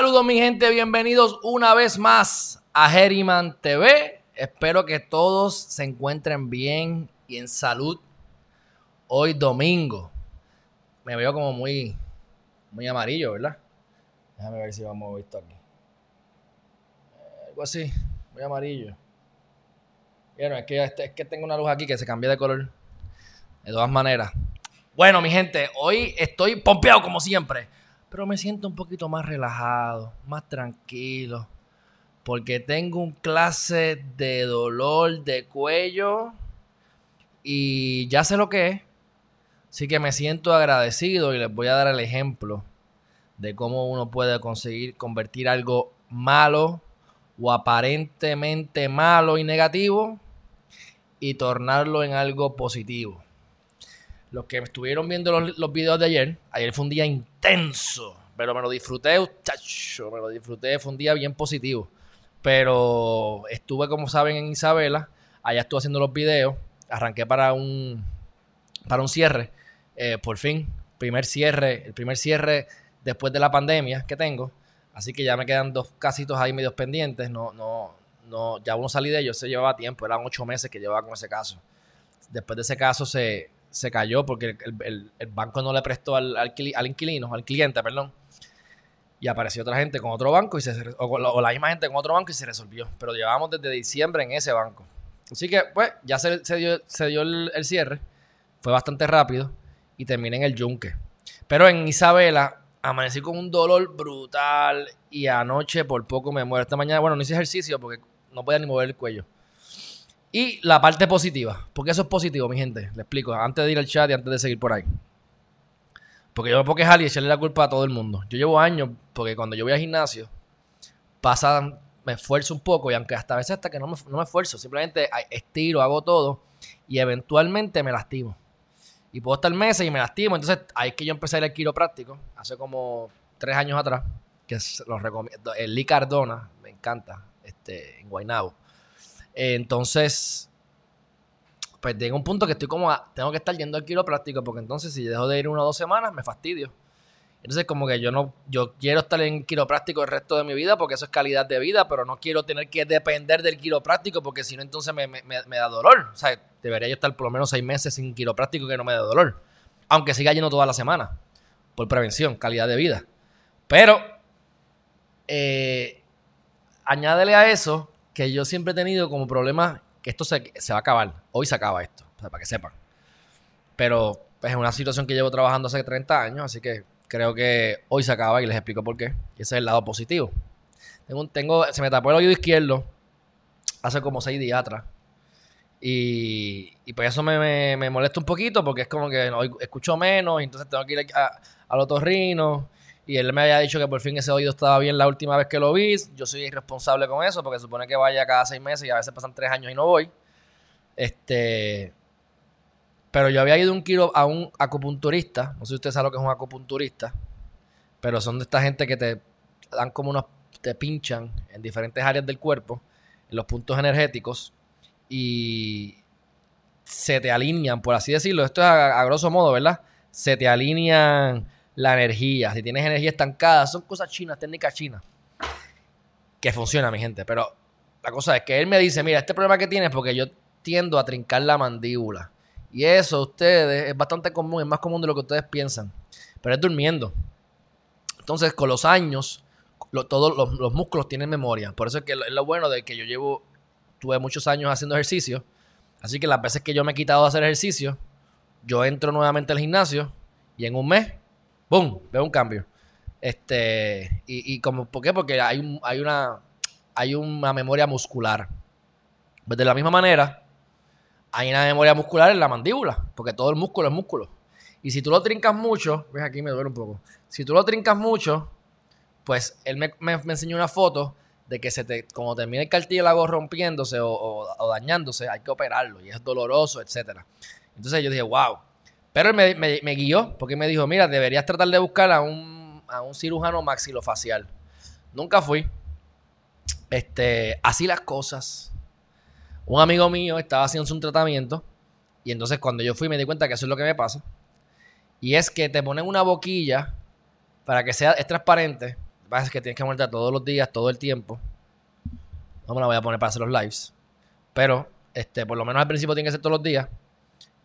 Saludos mi gente, bienvenidos una vez más a Herriman TV. Espero que todos se encuentren bien y en salud hoy domingo. Me veo como muy, muy amarillo, ¿verdad? Déjame ver si vamos esto aquí. Eh, Algo así, muy amarillo. Bueno, es que, este- es que tengo una luz aquí que se cambia de color. De todas maneras. Bueno, mi gente, hoy estoy pompeado como siempre. Pero me siento un poquito más relajado, más tranquilo. Porque tengo un clase de dolor de cuello. Y ya sé lo que es. Así que me siento agradecido y les voy a dar el ejemplo de cómo uno puede conseguir convertir algo malo o aparentemente malo y negativo y tornarlo en algo positivo. Los que estuvieron viendo los, los videos de ayer, ayer fue un día intenso, pero me lo disfruté, chacho, me lo disfruté, fue un día bien positivo. Pero estuve, como saben, en Isabela, allá estuve haciendo los videos, arranqué para un, para un cierre, eh, por fin, primer cierre, el primer cierre después de la pandemia que tengo, así que ya me quedan dos casitos ahí medios pendientes, no, no, no, ya uno salí de ellos, se llevaba tiempo, eran ocho meses que llevaba con ese caso. Después de ese caso se, se cayó porque el, banco no le prestó al, al, al inquilino, al cliente, perdón. Y apareció otra gente con otro banco y se, o, la- misma gente con otro banco y se resolvió. Pero llevábamos desde diciembre en ese banco. Así que, pues, ya se, se dio, se dio el, el cierre. Fue bastante rápido y terminé en el yunque. Pero en Isabela amanecí con un dolor brutal y anoche por poco me muero. Esta mañana, bueno, no hice ejercicio porque no podía ni mover el cuello. Y la parte positiva, porque eso es positivo, mi gente. Le explico, antes de ir al chat y antes de seguir por ahí. Porque yo me puedo quejar y echarle la culpa a todo el mundo. Yo llevo años, porque cuando yo voy al gimnasio, pasa, me esfuerzo un poco y aunque hasta a veces hasta que no me, no me esfuerzo, simplemente estiro, hago todo y eventualmente me lastimo. Y puedo estar meses y me lastimo. Entonces ahí es que yo empecé a ir al hace como tres años atrás, que los recomiendo. El Lee Cardona, me encanta, este, en Guaynabo. Entonces, pues llega un punto que estoy como, tengo que estar yendo al quiropráctico porque entonces si dejo de ir una o dos semanas me fastidio. Entonces como que yo no, yo quiero estar en quiropráctico el resto de mi vida porque eso es calidad de vida, pero no quiero tener que depender del quiropráctico porque si no entonces me- me da dolor. O sea, debería yo estar por lo menos seis meses sin quiropráctico que no me dé dolor. Aunque siga yendo toda la semana. Por prevención, calidad de vida. Pero, eh, añádele a eso que yo siempre he tenido como problema que esto se, se va a acabar. Hoy se acaba esto, para que sepan. Pero es una situación que llevo trabajando hace 30 años, así que creo que hoy se acaba y les explico por qué. Y ese es el lado positivo. Tengo, tengo, se me tapó el oído izquierdo hace como seis días atrás. Y, y pues eso me, me- molesta un poquito porque es como que no, escucho menos y entonces tengo que ir a, al otorrino. Y él me había dicho que por fin ese oído estaba bien la última vez que lo vi. Yo soy irresponsable con eso porque supone que vaya cada seis meses y a veces pasan tres años y no voy. Este. Pero yo había ido un quiro a un acupunturista. No sé si usted sabe lo que es un acupunturista. Pero son de esta gente que te dan como unos. te pinchan en diferentes áreas del cuerpo, en los puntos energéticos. Y se te alinean, por así decirlo. Esto es a, a grosso modo, ¿verdad? Se te alinean la energía. Si tienes energía estancada, son cosas chinas, técnicas chinas. Que funciona, mi gente. Pero la cosa es que él me dice, mira, este problema que tienes es porque yo tiendo a trincar la mandíbula. Y eso, ustedes, es bastante común, es más común de lo que ustedes piensan. Pero es durmiendo. Entonces, con los años, todos los, los músculos tienen memoria. Por eso es que lo- es lo bueno de que yo llevo, tuve muchos años haciendo ejercicio. Así que las veces que yo me he quitado de hacer ejercicio, yo entro nuevamente al gimnasio y en un mes, ¡boom! Veo un cambio. Este, y, y como, ¿por qué? Porque hay, un- hay, una, hay una memoria muscular. Pues de la misma manera, hay una memoria muscular en la mandíbula, porque todo el músculo es músculo. Y si tú lo trincas mucho, ves aquí me duele un poco. Si tú lo trincas mucho, pues él me, me- enseñó una foto de que se te, como termina el cartílago rompiéndose o, o- o dañándose, hay que operarlo y es doloroso, etcétera. Entonces yo dije, wow. Pero él me, guió porque me dijo, mira, deberías tratar de buscar a un, a un cirujano maxilofacial. Nunca fui. Este, así las cosas. Un amigo mío estaba haciendo un tratamiento y entonces cuando yo fui me di cuenta que eso es lo que me pasa. Y es que te ponen una boquilla para que sea es transparente. pasa que tienes que moverte todos los días, todo el tiempo. No me la voy a poner para hacer los lives. Pero, este, por lo menos al principio tiene que ser todos los días.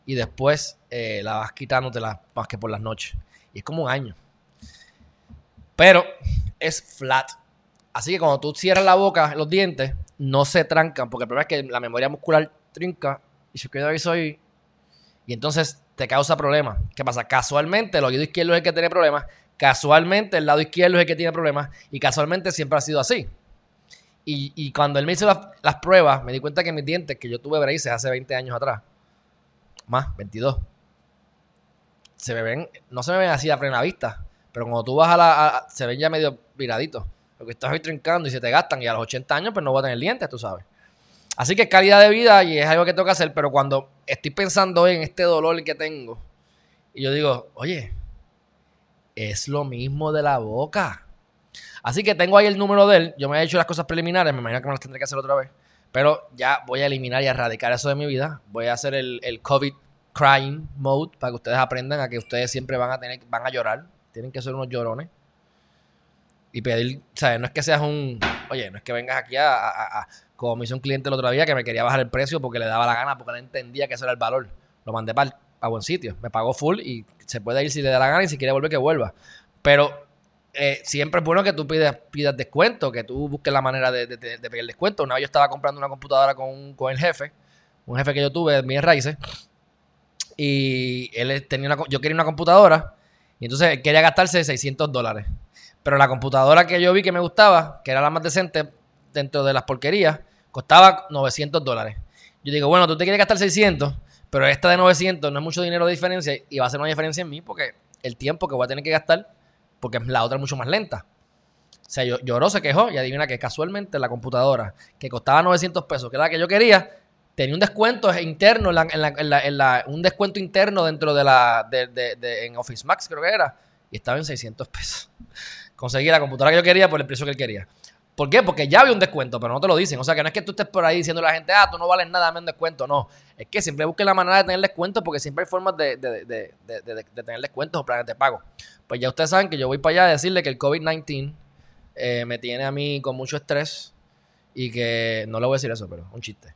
Y después eh, la vas quitándote más que por las noches. Y es como un año. Pero es flat. Así que cuando tú cierras la boca, los dientes, no se trancan. Porque el problema es que la memoria muscular trinca. Y se queda ahí soy. Y entonces te causa problemas. ¿Qué pasa? Casualmente el oído izquierdo es el que tiene problemas. Casualmente el lado izquierdo es el que tiene problemas. Y casualmente siempre ha sido así. Y, cuando él me hizo las, pruebas, me di cuenta que mis dientes, que yo tuve braces hace 20 años atrás, más, 22, se me ven, no se me ven así a plena vista, pero cuando tú vas a la, se ven ya medio viraditos. Porque estás ahí trincando y se te gastan y a los 80 años pues no voy a tener dientes, tú sabes. Así que calidad de vida y es algo que tengo que hacer, pero cuando estoy pensando en este dolor que tengo y yo digo, oye, es lo mismo de la boca. Así que tengo ahí el número de él. Yo me he hecho las cosas preliminares, me imagino que me las tendré que hacer otra vez. Pero ya voy a eliminar y erradicar eso de mi vida. Voy a hacer el, COVID crying mode para que ustedes aprendan a que ustedes siempre van a tener, van a llorar. Tienen que ser unos llorones. Y pedir, ¿sabes? No es que seas un. Oye, no es que vengas aquí a, como me hizo un cliente el otro día que me quería bajar el precio porque le daba la gana, porque no entendía que ese era el valor. Lo mandé para a buen sitio. Me pagó full y se puede ir si le da la gana y si quiere volver que vuelva. Pero eh, siempre es bueno que tú pidas, pidas descuento, que tú busques la manera de, pedir descuento. Una vez yo estaba comprando una computadora con, el jefe, un jefe que yo tuve, mi Raíces, y él tenía una, yo quería una computadora, y entonces quería gastarse 600 dólares. Pero la computadora que yo vi que me gustaba, que era la más decente dentro de las porquerías, costaba 900 dólares. Yo digo, bueno, tú te quieres gastar 600, pero esta de 900 no es mucho dinero de diferencia y va a ser una diferencia en mí porque el tiempo que voy a tener que gastar porque la otra es mucho más lenta. O sea, lloró, se quejó y adivina que casualmente la computadora que costaba 900 pesos, que era la que yo quería, tenía un descuento interno, un descuento interno dentro de la, de, en Office Max creo que era, y estaba en 600 pesos. Conseguí la computadora que yo quería por el precio que él quería. ¿Por qué? Porque ya había un descuento, pero no te lo dicen. O sea, que no es que tú estés por ahí diciendo a la gente, ah, tú no vales nada, dame un descuento. No. Es que siempre busquen la manera de tener descuento porque siempre hay formas de, tener descuentos o planes de pago. Pues ya ustedes saben que yo voy para allá a decirle que el COVID-19 eh, me tiene a mí con mucho estrés y que, no le voy a decir eso, pero un chiste.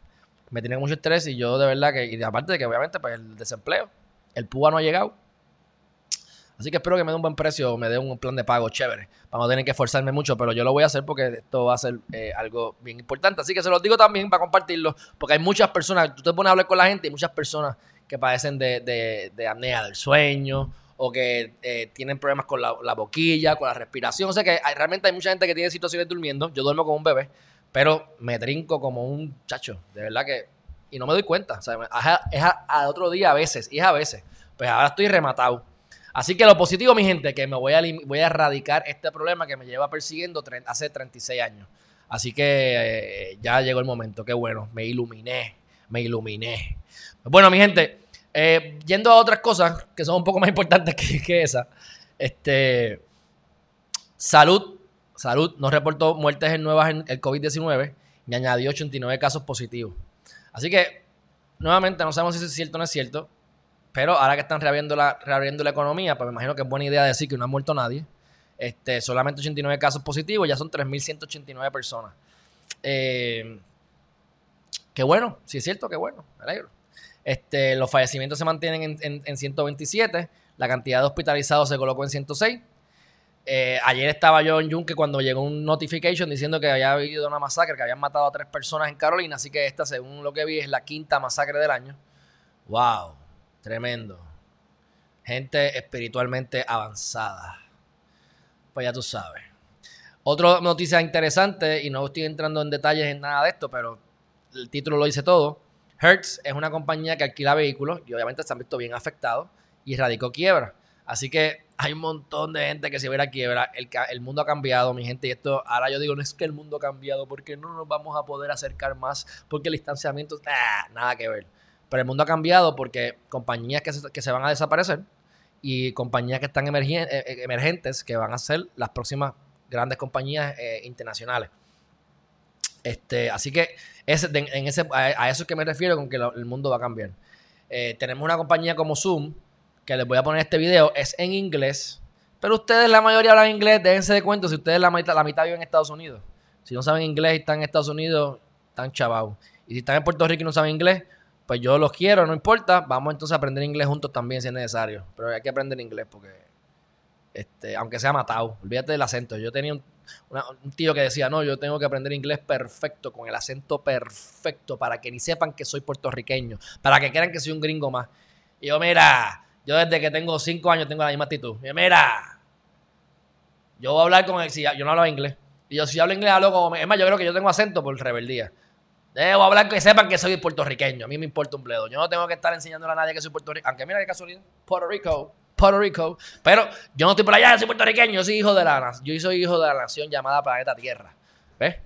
Me tiene con mucho estrés y yo de verdad que, y aparte de que obviamente pues el desempleo, el PUA no ha llegado Así que espero que me dé un buen precio o me dé un plan de pago chévere para no tener que esforzarme mucho, pero yo lo voy a hacer porque esto va a ser eh, algo bien importante. Así que se los digo también para compartirlo, porque hay muchas personas, tú te pones a hablar con la gente y muchas personas que padecen de, de, de apnea del sueño o que eh, tienen problemas con la, boquilla, con la respiración. O sea que realmente hay mucha gente que tiene situaciones durmiendo. Yo duermo como un bebé, pero me trinco como un chacho. De verdad que... Y no me doy cuenta. O sea, es a, otro día a veces. Y es a veces. Pues ahora estoy rematado. Así que lo positivo, mi gente, que me voy a, voy a erradicar este problema que me lleva persiguiendo hace 36 años. Así que eh, ya llegó el momento, qué bueno, me iluminé, me iluminé. Bueno, mi gente, eh, yendo a otras cosas que son un poco más importantes que, esa, este, salud, salud, no reportó muertes en nuevas en el COVID-19 y añadió 89 casos positivos. Así que, nuevamente, no sabemos si es cierto o no es cierto. Pero ahora que están reabriendo la, reabriendo la economía, pues me imagino que es buena idea decir que no ha muerto nadie. Este, solamente 89 casos positivos, ya son 3.189 personas. Eh, qué bueno, si es cierto, qué bueno, me alegro. Este, los fallecimientos se mantienen en, 127, la cantidad de hospitalizados se colocó en 106. Eh, ayer estaba yo en Yunque cuando llegó un notification diciendo que había habido una masacre, que habían matado a tres personas en Carolina, así que esta, según lo que vi, es la quinta masacre del año. ¡Wow! Tremendo. Gente espiritualmente avanzada. Pues ya tú sabes. Otra noticia interesante, y no estoy entrando en detalles en nada de esto, pero el título lo dice todo. Hertz es una compañía que alquila vehículos y obviamente se han visto bien afectados y radicó quiebra. Así que hay un montón de gente que se ve a quiebra. El, el, mundo ha cambiado, mi gente. Y esto, ahora yo digo, no es que el mundo ha cambiado, porque no nos vamos a poder acercar más, porque el distanciamiento, nada que ver. Pero el mundo ha cambiado porque compañías que se, que se van a desaparecer y compañías que están eh, eh, emergentes que van a ser las próximas grandes compañías eh, internacionales. Este, así que en ese, a, eso es que me refiero con que el mundo va a cambiar. tenemos una compañía como Zoom, que les voy a poner este video, es en inglés, Pero ustedes, la mayoría hablan inglés, déjense de cuento si ustedes la mitad, la mitad viven en Estados Unidos. Si no saben inglés y están en Estados Unidos, están chavados. Y si están en Puerto Rico y no saben inglés, pues yo los quiero, no importa. Vamos entonces a aprender inglés juntos también si es necesario. Pero hay que aprender inglés porque, este, aunque sea matado, olvídate del acento. Yo tenía un, tío que decía, no, yo tengo que aprender inglés perfecto, con el acento perfecto, para que ni sepan que soy puertorriqueño, para que crean que soy un gringo más. Y yo, mira, yo desde que tengo cinco años tengo la misma actitud. Y yo, mira, yo voy a hablar con él, si yo no hablo inglés. Y yo si hablo inglés hablo como... Es más, yo creo que yo tengo acento por rebeldía. Debo hablar que sepan que soy puertorriqueño. A mí me importa un bledo. Yo no tengo que estar enseñándole a nadie que soy puertorriqueño. Aunque mira qué casualidad. Puerto Rico. Puerto Rico. Pero yo no estoy por allá, soy puertorriqueño. Yo soy hijo de la nación. Yo soy hijo de la nación llamada Planeta Tierra. ¿Ves?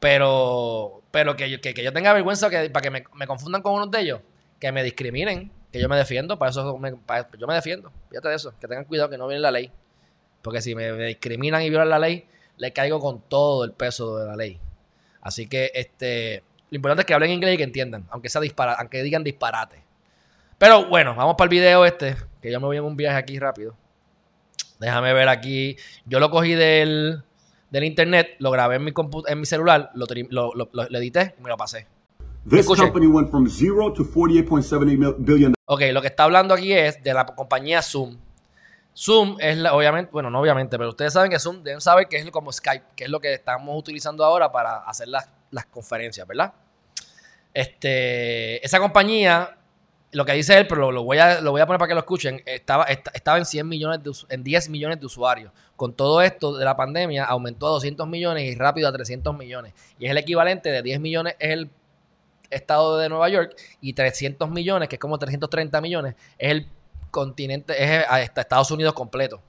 Pero, pero que, yo, que, yo tenga vergüenza que, para que me, me, confundan con uno de ellos, que me discriminen, que yo me defiendo, para eso yo me defiendo. Fíjate de eso, que tengan cuidado que no viene la ley. Porque si me, me discriminan y violan la ley, le caigo con todo el peso de la ley. Así que este, lo importante es que hablen inglés y que entiendan, aunque sea disparate, aunque digan disparate. Pero bueno, vamos para el video este, que yo me voy en un viaje aquí rápido. Déjame ver aquí. Yo lo cogí del, del internet, lo grabé en mi, en mi celular, lo, lo, lo, lo, edité y me lo pasé. This company went from zero to 48.78 billion. Ok, lo que está hablando aquí es de la compañía Zoom. Zoom es, la, obviamente, bueno, no obviamente, pero ustedes saben que Zoom deben saber que es como Skype, que es lo que estamos utilizando ahora para hacer las, las conferencias, ¿verdad? Este, esa compañía, lo que dice él, pero lo, voy, a, lo voy a poner para que lo escuchen, estaba, estaba en, 100 millones de, en 10 millones de usuarios. Con todo esto de la pandemia, aumentó a 200 millones y rápido a 300 millones. Y es el equivalente de 10 millones, es el estado de Nueva York, y 300 millones, que es como 330 millones, es el continente, es hasta Estados Unidos completo.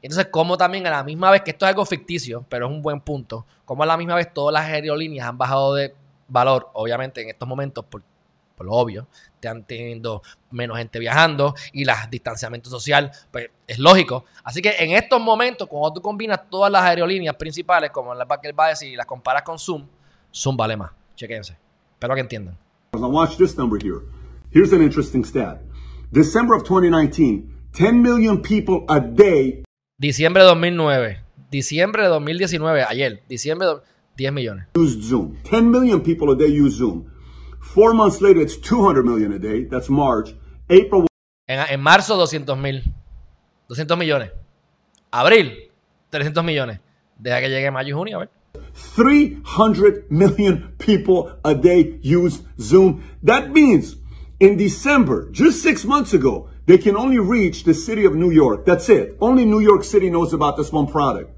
Entonces, como también a la misma vez, que esto es algo ficticio, pero es un buen punto, como a la misma vez todas las aerolíneas han bajado de valor, obviamente en estos momentos, por, por lo obvio, están teniendo menos gente viajando y el distanciamiento social, pues es lógico. Así que en estos momentos, cuando tú combinas todas las aerolíneas principales, como la a decir, y las comparas con Zoom, Zoom vale más. Chequense. Espero que entiendan. Watch this number here. Here's an interesting stat. December of 2019, 10 million people a day. Diciembre de 2009. Diciembre de 2019, ayer. Diciembre de 10 millones. Use Zoom. 10 million people a day use Zoom. Four months later, it's 200 million a day. That's March. April. En, en marzo, 200 mil. 200 millones. Abril, 300 millones. Deja que llegue mayo y junio, a ver. 300 million people a day use Zoom. That means in December, just six months ago, they can only reach the city of New York. That's it. Only New York City knows about this one product.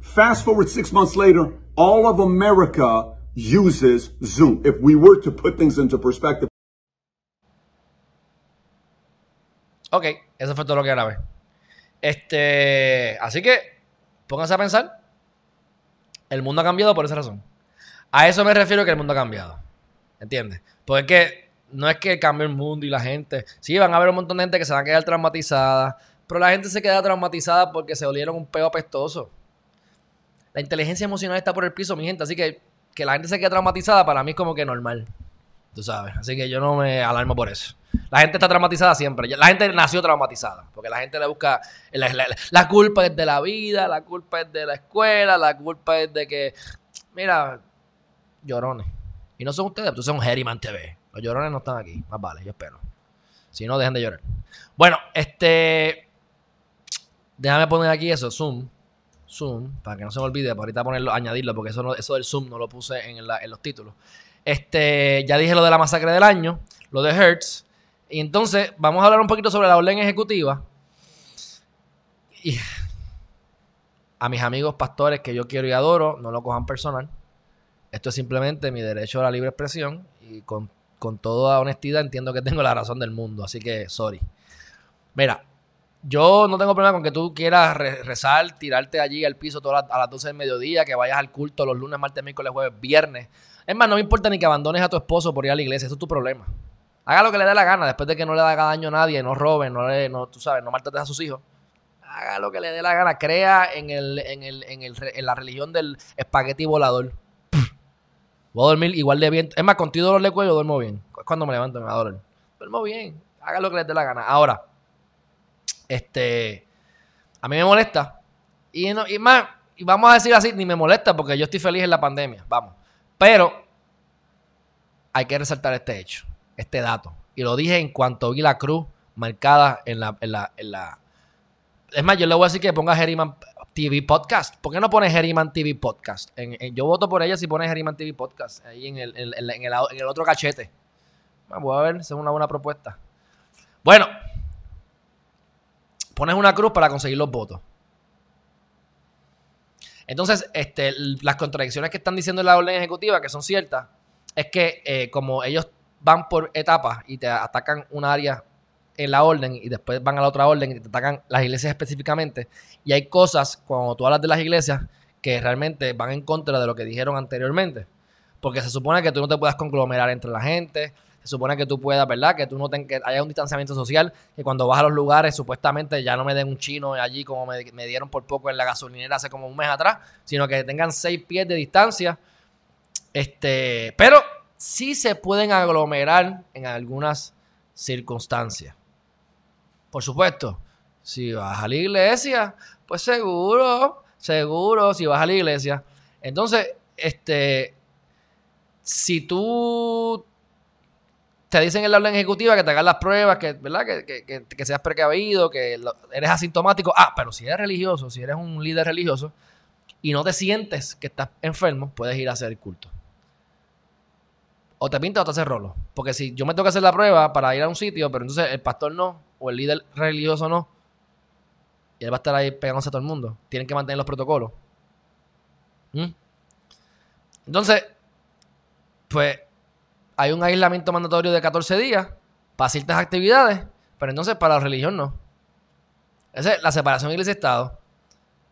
Fast forward six months later, all of America uses Zoom. If we were to put things into perspective. Ok, eso fue todo lo que grabé. Este, así que pónganse a pensar. El mundo ha cambiado por esa razón. A eso me refiero que el mundo ha cambiado. ¿Entiendes? Porque no es que cambie el mundo y la gente. Sí, van a haber un montón de gente que se va a quedar traumatizada. Pero la gente se queda traumatizada porque se olieron un peo apestoso. La inteligencia emocional está por el piso, mi gente. Así que que la gente se quede traumatizada para mí es como que normal. Tú sabes. Así que yo no me alarmo por eso. La gente está traumatizada siempre. La gente nació traumatizada. Porque la gente le busca. La, culpa es de la vida, la culpa es de la escuela, la culpa es de que. Mira, llorones. Y no son ustedes, tú son Herriman TV. Los llorones no están aquí. Más vale, yo espero. Si no, dejen de llorar. Bueno, este. Déjame poner aquí eso, Zoom. Zoom, para que no se me olvide, para ahorita ponerlo, añadirlo, porque eso, eso del Zoom no lo puse en, en los títulos. Este, ya dije lo de la masacre del año, lo de Hertz. Y entonces vamos a hablar un poquito sobre la orden ejecutiva. Y a mis amigos pastores que yo quiero y adoro, no lo cojan personal. Esto es simplemente mi derecho a la libre expresión y con, con toda honestidad entiendo que tengo la razón del mundo, así que sorry. Mira, yo no tengo problema con que tú quieras rezar, tirarte allí al piso todas a las 12 del mediodía, que vayas al culto los lunes, martes, miércoles, jueves, viernes. Es más, no me importa ni que abandones a tu esposo por ir a la iglesia, eso es tu problema. Haga lo que le dé la gana, después de que no le haga daño a nadie, no robe, no, le, no tú sabes, no maltrates a sus hijos. Haga lo que le dé la gana, crea en, el, en, el, en, el, en la religión del espagueti volador. Voy a dormir igual de bien. Es más, contigo dolor de cuello duermo bien. Cuando me levanto me va a Duermo bien. Haga lo que le dé la gana. Ahora, este. A mí me molesta. Y, no, y más, y vamos a decir así, ni me molesta porque yo estoy feliz en la pandemia, vamos. Pero hay que resaltar este hecho, este dato. Y lo dije en cuanto vi la cruz marcada en la, en la. Es más, yo le voy a decir que ponga Geriman TV Podcast. ¿Por qué no pone Geriman TV Podcast? yo voto por ella si pone Geriman TV Podcast ahí en el, en, el, otro cachete. Voy a ver, es una buena propuesta. Bueno, pones una cruz para conseguir los votos. Entonces, este, las contradicciones que están diciendo en la orden ejecutiva, que son ciertas, es que eh, como ellos van por etapas y te atacan un área en la orden y después van a la otra orden y te atacan las iglesias específicamente, y hay cosas, cuando tú hablas de las iglesias, que realmente van en contra de lo que dijeron anteriormente. Porque se supone que tú no te puedas conglomerar entre la gente, se supone que tú puedas, ¿verdad? Que tú no tengas, que haya un distanciamiento social, que cuando vas a los lugares supuestamente ya no me den un chino allí como me, dieron por poco en la gasolinera hace como un mes atrás, sino que tengan seis pies de distancia. Este, pero sí se pueden aglomerar en algunas circunstancias. Por supuesto, si vas a la iglesia, pues seguro, seguro, si vas a la iglesia. Entonces, este, si tú te dicen en la orden ejecutiva que te hagas las pruebas, que, ¿verdad? Que, seas precavido, que eres asintomático. Ah, pero si eres religioso, si eres un líder religioso y no te sientes que estás enfermo, puedes ir a hacer el culto. O te pinta o te hace rolo. Porque si yo me tengo que hacer la prueba para ir a un sitio, pero entonces el pastor no, o el líder religioso no, y él va a estar ahí pegándose a todo el mundo. Tienen que mantener los protocolos. ¿Mm? Entonces, pues hay un aislamiento mandatorio de 14 días para ciertas actividades, pero entonces para la religión no. Esa es la separación iglesia-estado.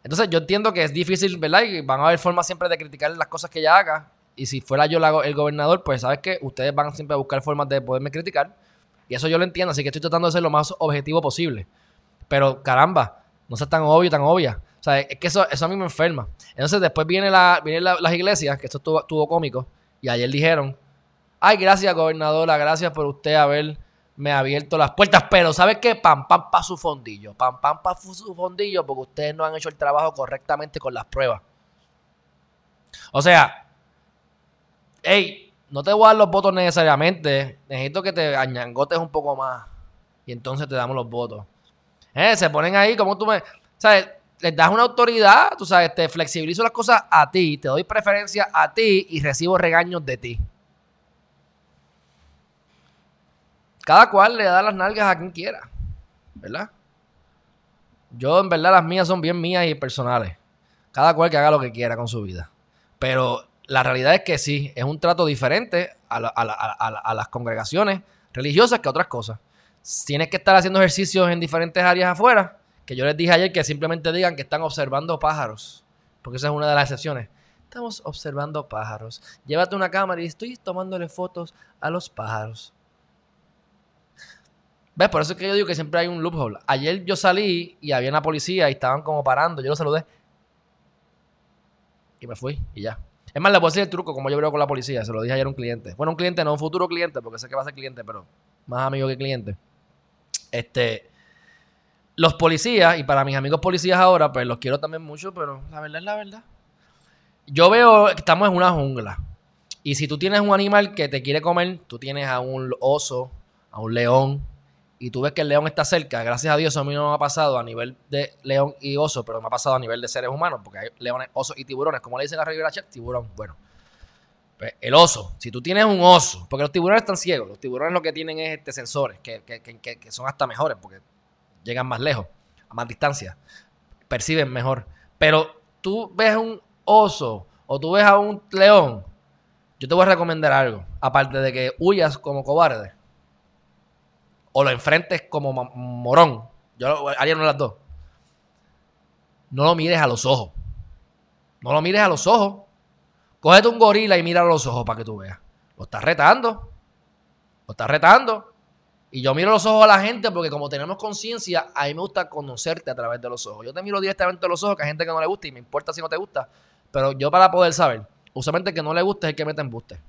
Entonces yo entiendo que es difícil, ¿verdad? Y van a haber formas siempre de criticar las cosas que ella haga. Y si fuera yo el gobernador, pues sabes que ustedes van siempre a buscar formas de poderme criticar. Y eso yo lo entiendo, así que estoy tratando de ser lo más objetivo posible. Pero caramba, no sea tan obvio, tan obvia. O sea, es que eso, eso a mí me enferma. Entonces después viene la, vienen las iglesias, que esto estuvo cómico, y ayer dijeron Ay, gracias, gobernadora, gracias por usted haberme abierto las puertas. Pero, ¿sabe qué? Pam, pam, pa' su fondillo. Pam, pam, pa' su fondillo porque ustedes no han hecho el trabajo correctamente con las pruebas. O sea, hey, no te voy a dar los votos necesariamente. Necesito que te añangotes un poco más. Y entonces te damos los votos. Eh, se ponen ahí como tú me... ¿Sabes? Les das una autoridad, tú sabes, te flexibilizo las cosas a ti, te doy preferencia a ti y recibo regaños de ti. Cada cual le da las nalgas a quien quiera, ¿verdad? Yo, en verdad, las mías son bien mías y personales. Cada cual que haga lo que quiera con su vida. Pero la realidad es que sí, es un trato diferente a, las congregaciones religiosas que a otras cosas. Tienes que estar haciendo ejercicios en diferentes áreas afuera, que yo les dije ayer que simplemente digan que están observando pájaros, porque esa es una de las excepciones. Estamos observando pájaros. Llévate una cámara y estoy tomándole fotos a los pájaros. ¿Ves? Por eso es que yo digo que siempre hay un loophole. Ayer yo salí y había una policía y estaban como parando. Yo lo saludé. Y me fui y ya. Es más, le puedo decir el truco como yo veo con la policía. Se lo dije ayer a un cliente. Bueno, un cliente, no un futuro cliente, porque sé que va a ser cliente, pero más amigo que cliente. Este. Los policías, y para mis amigos policías ahora, pues los quiero también mucho, pero la verdad es la verdad. Yo veo que estamos en una jungla. Y si tú tienes un animal que te quiere comer, tú tienes a un oso, a un león, y tú ves que el león está cerca, gracias a Dios a mí no me ha pasado a nivel de león y oso, pero me ha pasado a nivel de seres humanos, porque hay leones, osos y tiburones, como le dicen a Rivera Chat, tiburón, bueno. Pues, el oso, si tú tienes un oso, porque los tiburones están ciegos, los tiburones lo que tienen es este, sensores, que, que son hasta mejores, porque llegan más lejos, a más distancia, perciben mejor. Pero tú ves un oso o tú ves a un león, yo te voy a recomendar algo, aparte de que huyas como cobarde o lo enfrentes como morón. Yo haría una las dos. No lo mires a los ojos. No lo mires a los ojos. Cógete un gorila y mira a los ojos para que tú veas. Lo estás retando. Lo estás retando. Y yo miro los ojos a la gente porque como tenemos conciencia, a mí me gusta conocerte a través de los ojos. Yo te miro directamente a los ojos, que hay gente que no le gusta y me importa si no te gusta. Pero yo para poder saber, usualmente el que no le gusta es el que mete embuste.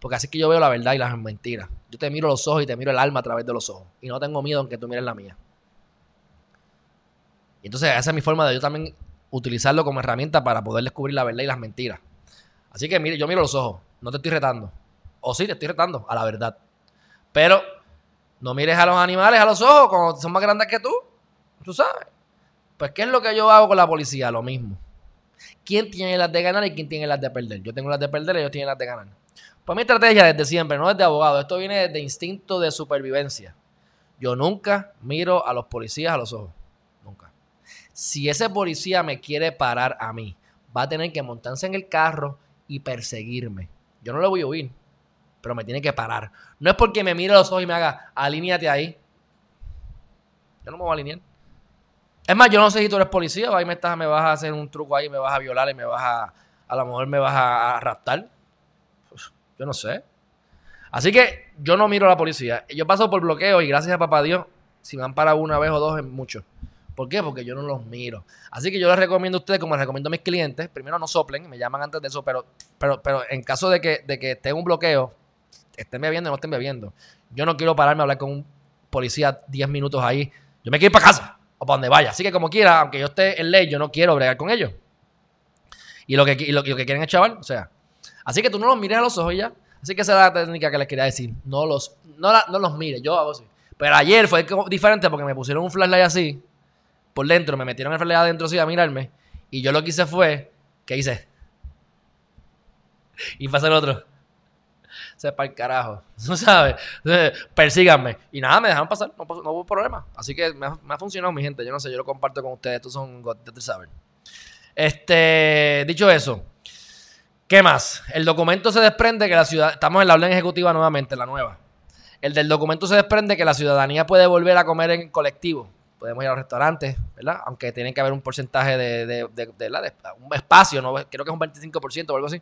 Porque así que yo veo la verdad y las mentiras. Yo te miro los ojos y te miro el alma a través de los ojos. Y no tengo miedo en que tú mires la mía. Y entonces esa es mi forma de yo también utilizarlo como herramienta para poder descubrir la verdad y las mentiras. Así que mire, yo miro los ojos, no te estoy retando. O sí, te estoy retando a la verdad. Pero no mires a los animales a los ojos cuando son más grandes que tú. Tú sabes. Pues, ¿qué es lo que yo hago con la policía? Lo mismo. ¿Quién tiene las de ganar y quién tiene las de perder? Yo tengo las de perder y ellos tienen las de ganar. Pues mi estrategia desde siempre, no desde abogado, esto viene desde instinto de supervivencia. Yo nunca miro a los policías a los ojos. Nunca. Si ese policía me quiere parar a mí, va a tener que montarse en el carro y perseguirme. Yo no le voy a huir, pero me tiene que parar. No es porque me mire a los ojos y me haga, alíñate ahí. Yo no me voy a alinear. Es más, yo no sé si tú eres policía, ahí me, estás, me vas a hacer un truco ahí, me vas a violar y me vas a, a lo mejor me vas a, raptar. Yo no sé. Así que yo no miro a la policía. Yo paso por bloqueo y gracias a papá Dios, si me han parado una vez o dos es mucho. ¿Por qué? Porque yo no los miro. Así que yo les recomiendo a ustedes, como les recomiendo a mis clientes, primero no soplen, me llaman antes de eso, pero, pero, pero en caso de que, de que esté un bloqueo, estén bebiendo o no estén bebiendo, yo no quiero pararme a hablar con un policía 10 minutos ahí. Yo me quiero ir para casa o para donde vaya. Así que como quiera, aunque yo esté en ley, yo no quiero bregar con ellos. Y lo que, lo, que quieren es chaval, o sea. Así que tú no los mires a los ojos ya. Así que esa es la técnica que les quería decir. No los, no, no los mires, yo hago así. Pero ayer fue diferente porque me pusieron un flashlight así por dentro, me metieron el flashlight adentro así a mirarme. Y yo lo que hice fue, ¿qué hice? Y pasé el otro. Se para el carajo. ¿No sabes? Persíganme. Y nada, me dejaron pasar. No, hubo problema. Así que me ha, funcionado, mi gente. Yo no sé, yo lo comparto con ustedes. Estos son de saber. Este, dicho eso, ¿qué más? El documento se desprende que la ciudad. Estamos en la orden ejecutiva nuevamente, la nueva. El del documento se desprende que la ciudadanía puede volver a comer en colectivo podemos ir a los restaurantes, ¿verdad? Aunque tiene que haber un porcentaje de, de, de, un espacio, ¿no? creo que es un 25% o algo así.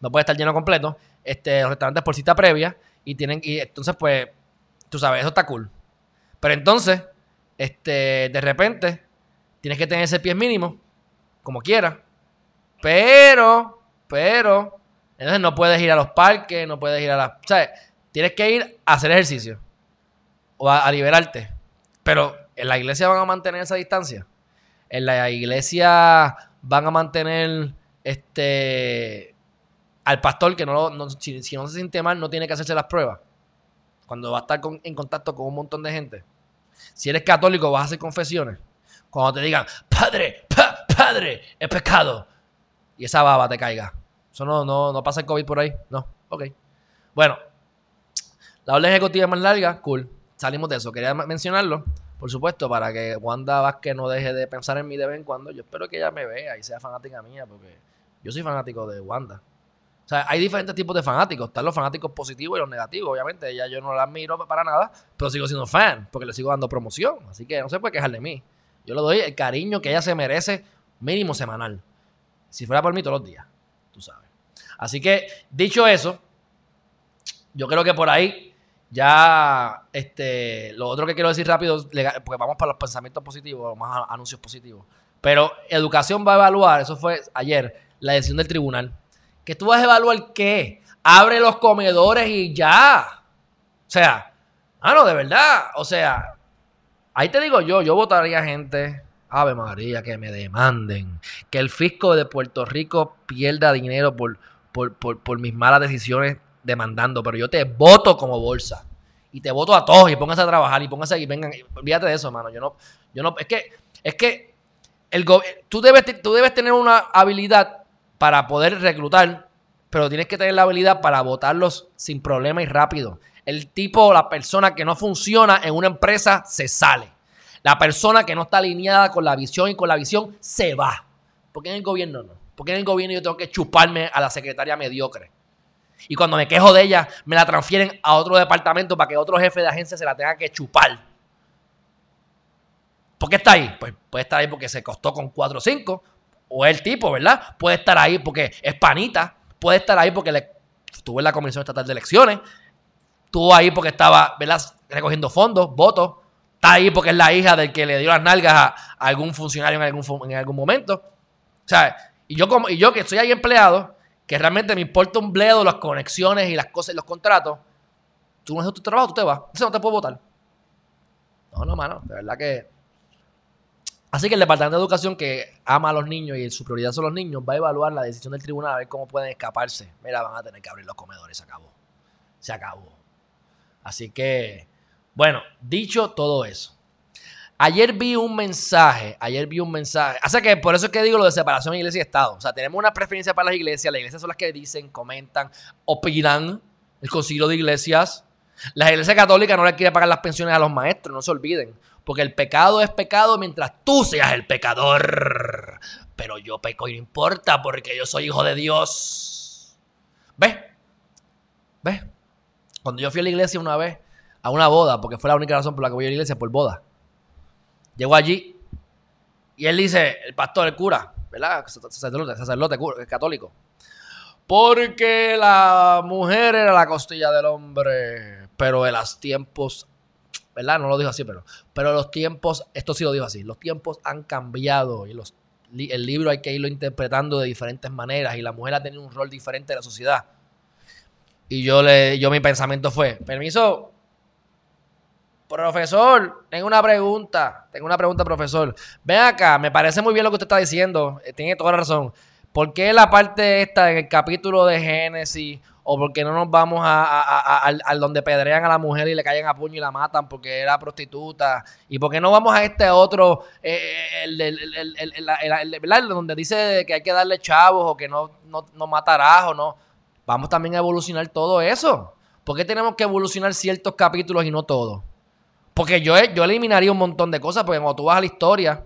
No puede estar lleno completo. Este, los restaurantes por cita previa y tienen y entonces pues tú sabes, eso está cool. Pero entonces, este, de repente tienes que tener ese pie mínimo como quieras. Pero, pero entonces no puedes ir a los parques, no puedes ir a la, ¿sabes? Tienes que ir a hacer ejercicio o a liberarte. Pero ¿En la iglesia van a mantener esa distancia? ¿En la iglesia van a mantener este al pastor que no, si, no se siente mal no tiene que hacerse las pruebas? Cuando va a estar en contacto con un montón de gente. Si eres católico vas a hacer confesiones. Cuando te digan, padre, padre, es pecado. Y esa baba te caiga. Eso no, no, no pasa el COVID por ahí. No, ok. Bueno, la orden ejecutiva más larga, cool. Salimos de eso. Quería mencionarlo por supuesto, para que Wanda Vázquez no deje de pensar en mí de vez en cuando. Yo espero que ella me vea y sea fanática mía, porque yo soy fanático de Wanda. O sea, hay diferentes tipos de fanáticos. Están los fanáticos positivos y los negativos. Obviamente, ella yo no la admiro para nada, pero sigo siendo fan, porque le sigo dando promoción. Así que no se puede quejar de mí. Yo le doy el cariño que ella se merece, mínimo semanal. Si fuera por mí, todos los días. Tú sabes. Así que, dicho eso, yo creo que por ahí ya, este, lo otro que quiero decir rápido, porque vamos para los pensamientos positivos, más anuncios positivos. Pero educación va a evaluar, eso fue ayer, la decisión del tribunal. Que tú vas a evaluar qué? Abre los comedores y ya. O sea, ah, no, de verdad. O sea, ahí te digo yo, yo votaría gente, Ave María, que me demanden. Que el fisco de Puerto Rico pierda dinero por, por, por, mis malas decisiones demandando, pero yo te voto como bolsa. Y te voto a todos y pónganse a trabajar y pónganse y vengan. Olvídate de eso, mano. Yo no, yo no, es que, es que el tú, debes, tú debes tener una habilidad para poder reclutar, pero tienes que tener la habilidad para votarlos sin problema y rápido. El tipo o la persona que no funciona en una empresa se sale. La persona que no está alineada con la visión y con la visión se va. Porque en el gobierno no. Porque en el gobierno yo tengo que chuparme a la secretaria mediocre. Y cuando me quejo de ella, me la transfieren a otro departamento para que otro jefe de agencia se la tenga que chupar. ¿Por qué está ahí? Pues puede estar ahí porque se costó con 4 o 5. O el tipo, ¿verdad? Puede estar ahí porque es panita. Puede estar ahí porque estuvo en la Comisión Estatal de Elecciones. Estuvo ahí porque estaba, ¿verdad? Recogiendo fondos, votos. Está ahí porque es la hija del que le dio las nalgas a, algún funcionario en algún, en algún momento. O sea, y yo, como, y yo que soy ahí empleado, que realmente me importa un bledo las conexiones y las cosas y los contratos, tú no haces tu trabajo, tú te vas. Eso no te puedo votar. No, no, mano. De verdad que Así que el Departamento de Educación, que ama a los niños y su prioridad son los niños, va a evaluar la decisión del tribunal a ver cómo pueden escaparse. Mira, van a tener que abrir los comedores, se acabó. Se acabó. Así que, bueno, dicho todo eso. Ayer vi un mensaje, ayer vi un mensaje. O sea que por eso es que digo lo de separación iglesia y Estado. O sea, tenemos una preferencia para las iglesias. Las iglesias son las que dicen, comentan, opinan. El concilio de iglesias. La iglesia católica no le quiere pagar las pensiones a los maestros, no se olviden. Porque el pecado es pecado mientras tú seas el pecador. Pero yo peco y no importa porque yo soy hijo de Dios. ¿Ves? ¿Ves? Cuando yo fui a la iglesia una vez, a una boda, porque fue la única razón por la que voy a la iglesia, por boda. Llego allí y él dice, el pastor, el cura, ¿verdad? Sacerdote, sacerdote cura, católico. Porque la mujer era la costilla del hombre, pero en los tiempos ¿verdad? No lo dijo así, pero, pero los tiempos, esto sí lo dijo así, los tiempos han cambiado y los, el libro hay que irlo interpretando de diferentes maneras y la mujer ha tenido un rol diferente en la sociedad. Y yo, le, yo mi pensamiento fue, permiso, profesor, tengo una pregunta, tengo una pregunta, profesor. Ven acá, me parece muy bien lo que usted está diciendo, eh, tiene toda la razón. ¿Por qué la parte esta en el capítulo de Génesis o porque no nos vamos a, donde pedrean a la mujer y le caen a puño y la matan porque era prostituta y por qué no vamos a este otro eh, el, el, donde dice que hay que darle chavos o que no, no, no matarás o no vamos también a evolucionar todo eso ¿por qué tenemos que evolucionar ciertos capítulos y no todos? Porque yo, yo eliminaría un montón de cosas porque cuando tú vas a la historia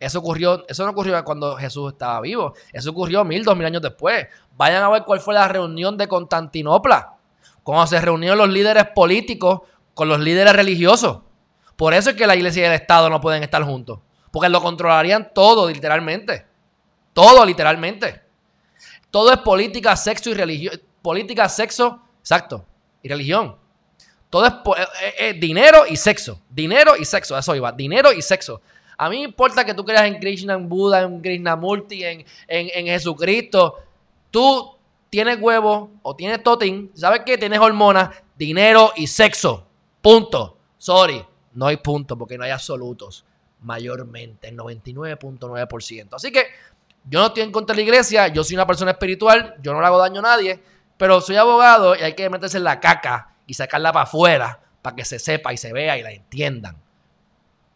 eso ocurrió, eso no ocurrió cuando Jesús estaba vivo. Eso ocurrió mil, dos mil años después. Vayan a ver cuál fue la reunión de Constantinopla. Cuando se reunieron los líderes políticos con los líderes religiosos. Por eso es que la iglesia y el Estado no pueden estar juntos. Porque lo controlarían todo, literalmente. Todo, literalmente. Todo es política, sexo y religión. Política, sexo, exacto. Y religión. Todo es eh, eh, eh, dinero y sexo. Dinero y sexo. Eso iba. Dinero y sexo. A mí me importa que tú creas en Krishna, en Buda, en Krishnamurti, en, en, en Jesucristo. Tú tienes huevo o tienes totin, ¿sabes qué? Tienes hormonas, dinero y sexo. Punto. Sorry, no hay punto porque no hay absolutos. Mayormente, el 99.9%. Así que yo no estoy en contra de la iglesia, yo soy una persona espiritual, yo no le hago daño a nadie, pero soy abogado y hay que meterse en la caca y sacarla para afuera para que se sepa y se vea y la entiendan.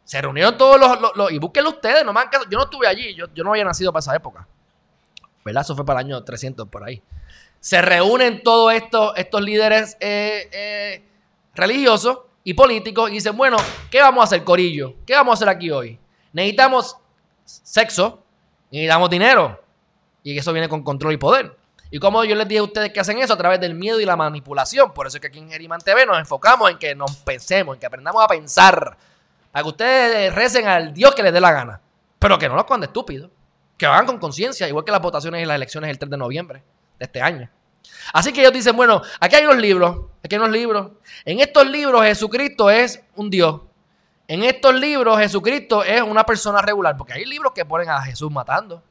Se reunieron todos los, y búsquenlo ustedes, no me yo no estuve allí, yo, no había nacido para esa época. ¿Verdad? Eso fue para el año 300 por ahí. Se reúnen todos estos, estos líderes eh, eh, religiosos y políticos y dicen, bueno, ¿qué vamos a hacer, Corillo? ¿Qué vamos a hacer aquí hoy? Necesitamos sexo, necesitamos dinero. Y eso viene con control y poder. Y como yo les dije a ustedes que hacen eso a través del miedo y la manipulación. Por eso es que aquí en Geriman TV nos enfocamos en que nos pensemos, en que aprendamos a pensar a que ustedes recen al Dios que les dé la gana. Pero que no los cuando estúpidos. Que lo hagan con conciencia, igual que las votaciones y las elecciones el 3 de noviembre de este año. Así que ellos dicen, bueno, aquí hay unos libros, aquí hay unos libros. En estos libros Jesucristo es un Dios. En estos libros Jesucristo es una persona regular, porque hay libros que ponen a Jesús matando.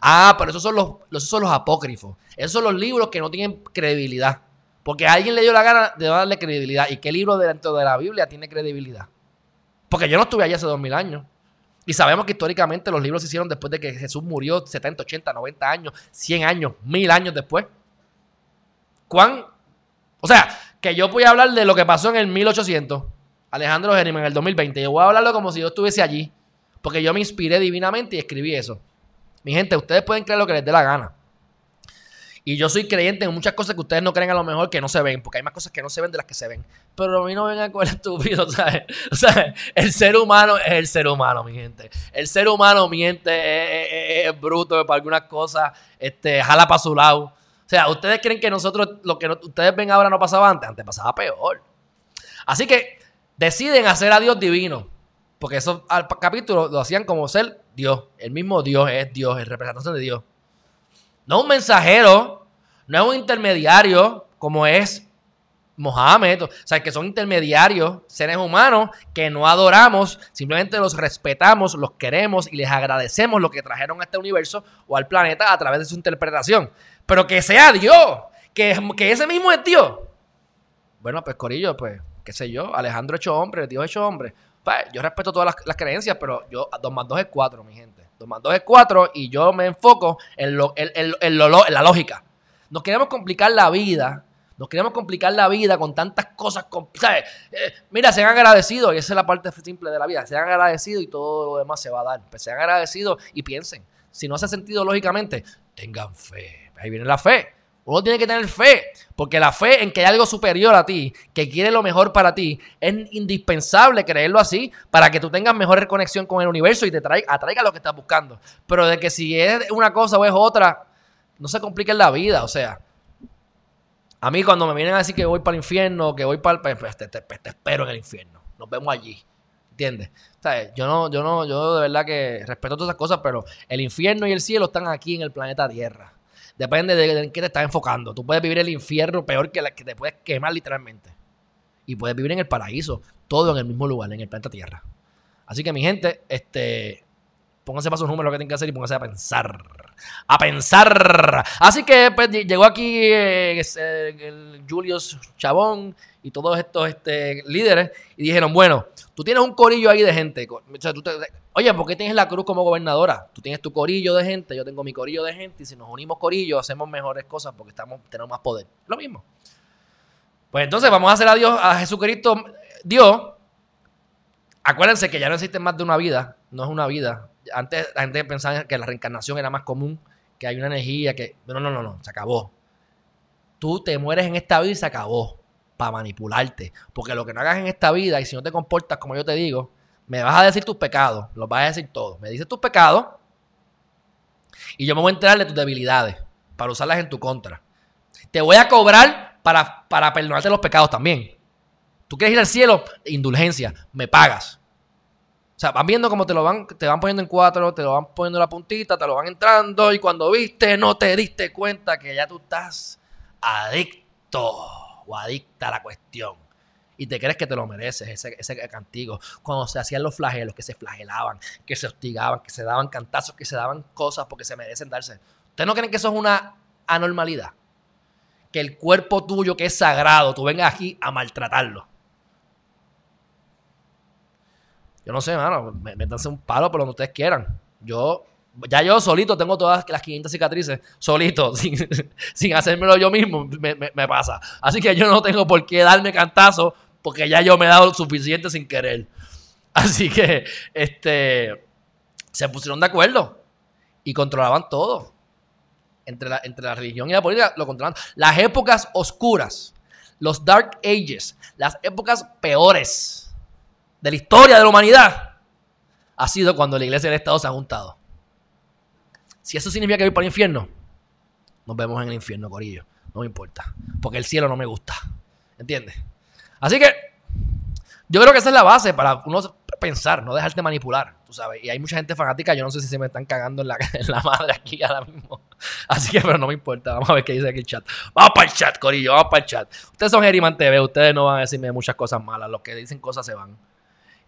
Ah, pero esos son los, esos son los apócrifos. Esos son los libros que no tienen credibilidad. Porque alguien le dio la gana de darle credibilidad. ¿Y qué libro dentro de la Biblia tiene credibilidad? Porque yo no estuve allí hace dos mil años. Y sabemos que históricamente los libros se hicieron después de que Jesús murió 70, 80, 90 años, 100 años, 1000 años después. ¿Cuán? O sea, que yo voy a hablar de lo que pasó en el 1800, Alejandro Geniman, en el 2020. Yo voy a hablarlo como si yo estuviese allí. Porque yo me inspiré divinamente y escribí eso. Mi gente, ustedes pueden creer lo que les dé la gana. Y yo soy creyente en muchas cosas que ustedes no creen a lo mejor que no se ven, porque hay más cosas que no se ven de las que se ven. Pero a mí no vengan con el estúpido, ¿sabes? O sea, el ser humano es el ser humano, mi gente. El ser humano miente, es, bruto para algunas cosas, este, jala para su lado. O sea, ustedes creen que nosotros, lo que ustedes ven ahora no pasaba antes, antes pasaba peor. Así que deciden hacer a Dios divino. Porque esos capítulos lo hacían como ser Dios. El mismo Dios es Dios, es representación de Dios. No un mensajero, no es un intermediario como es Mohammed, o sea, que son intermediarios, seres humanos que no adoramos, simplemente los respetamos, los queremos y les agradecemos lo que trajeron a este universo o al planeta a través de su interpretación. Pero que sea Dios, que, que ese mismo es Dios. Bueno, pues Corillo, pues, qué sé yo, Alejandro hecho hombre, Dios hecho hombre. Yo respeto todas las, creencias, pero yo, 2 más 2 es 4, mi gente. 2 más 2 es 4 y yo me enfoco en, lo, en, la lógica. Nos queremos complicar la vida. Nos queremos complicar la vida con tantas cosas. ¿sabes? Eh, mira, sean agradecidos, y esa es la parte simple de la vida. Sean agradecidos y todo lo demás se va a dar. Pues sean agradecidos y piensen. Si no hace sentido lógicamente, tengan fe. Ahí viene la fe. Uno tiene que tener fe, porque la fe en que hay algo superior a ti, que quiere lo mejor para ti, es indispensable creerlo así para que tú tengas mejor conexión con el universo y te traiga, atraiga lo que estás buscando. Pero de que si es una cosa o es otra, no se complique la vida. O sea, a mí cuando me vienen a decir que voy para el infierno, que voy para el... Pues, pues, te, te espero en el infierno. Nos vemos allí. ¿Entiendes? Yo no, yo no, yo de verdad que respeto todas esas cosas, pero el infierno y el cielo están aquí en el planeta Tierra. Depende de, en qué te estás enfocando. Tú puedes vivir el infierno peor que la que te puedes quemar literalmente. Y puedes vivir en el paraíso, todo en el mismo lugar, en el planeta Tierra. Así que mi gente, este, pónganse para sus números lo que tienen que hacer y pónganse a pensar. A pensar. Así que pues, llegó aquí eh, el Julius Chabón y todos estos este, líderes y dijeron, bueno, tú tienes un corillo ahí de gente. oye, ¿por qué tienes la cruz como gobernadora? Tú tienes tu corillo de gente, yo tengo mi corillo de gente y si nos unimos corillo hacemos mejores cosas porque estamos, tenemos más poder. Lo mismo. Pues entonces vamos a hacer a Dios, a Jesucristo, Dios. Acuérdense que ya no existe más de una vida, no es una vida. Antes la gente pensaba que la reencarnación era más común, que hay una energía que... No, no, no, no, se acabó. Tú te mueres en esta vida y se acabó para manipularte. Porque lo que no hagas en esta vida y si no te comportas como yo te digo, me vas a decir tus pecados, los vas a decir todos. Me dices tus pecados y yo me voy a enterar de tus debilidades para usarlas en tu contra. Te voy a cobrar para, para perdonarte los pecados también. Tú quieres ir al cielo, indulgencia, me pagas. O sea, van viendo cómo te lo van, te van poniendo en cuatro, te lo van poniendo la puntita, te lo van entrando y cuando viste no te diste cuenta que ya tú estás adicto o adicta a la cuestión. Y te crees que te lo mereces, ese, ese cantigo. Cuando se hacían los flagelos, que se flagelaban, que se hostigaban, que se daban cantazos, que se daban cosas porque se merecen darse. ¿Ustedes no creen que eso es una anormalidad? Que el cuerpo tuyo, que es sagrado, tú vengas aquí a maltratarlo. Yo no sé, mano, métanse un palo por donde ustedes quieran. Yo ya yo solito tengo todas las 500 cicatrices, solito, sin, sin hacérmelo yo mismo, me, pasa. Así que yo no tengo por qué darme cantazo, porque ya yo me he dado suficiente sin querer. Así que, este, se pusieron de acuerdo y controlaban todo. Entre la, entre la religión y la política lo controlaban. Las épocas oscuras, los Dark Ages, las épocas peores de la historia de la humanidad, ha sido cuando la iglesia y el Estado se han juntado. Si eso significa que voy para el infierno, nos vemos en el infierno, Corillo. No me importa. Porque el cielo no me gusta. ¿Entiendes? Así que yo creo que esa es la base para uno pensar, no dejarte manipular, tú sabes. Y hay mucha gente fanática, yo no sé si se me están cagando en la, madre aquí ahora mismo. Así que, pero no me importa. Vamos a ver qué dice aquí el chat. Vamos para el chat, Corillo, vamos para el chat. Ustedes son Geriman TV, ustedes no van a decirme muchas cosas malas. Los que dicen cosas se van.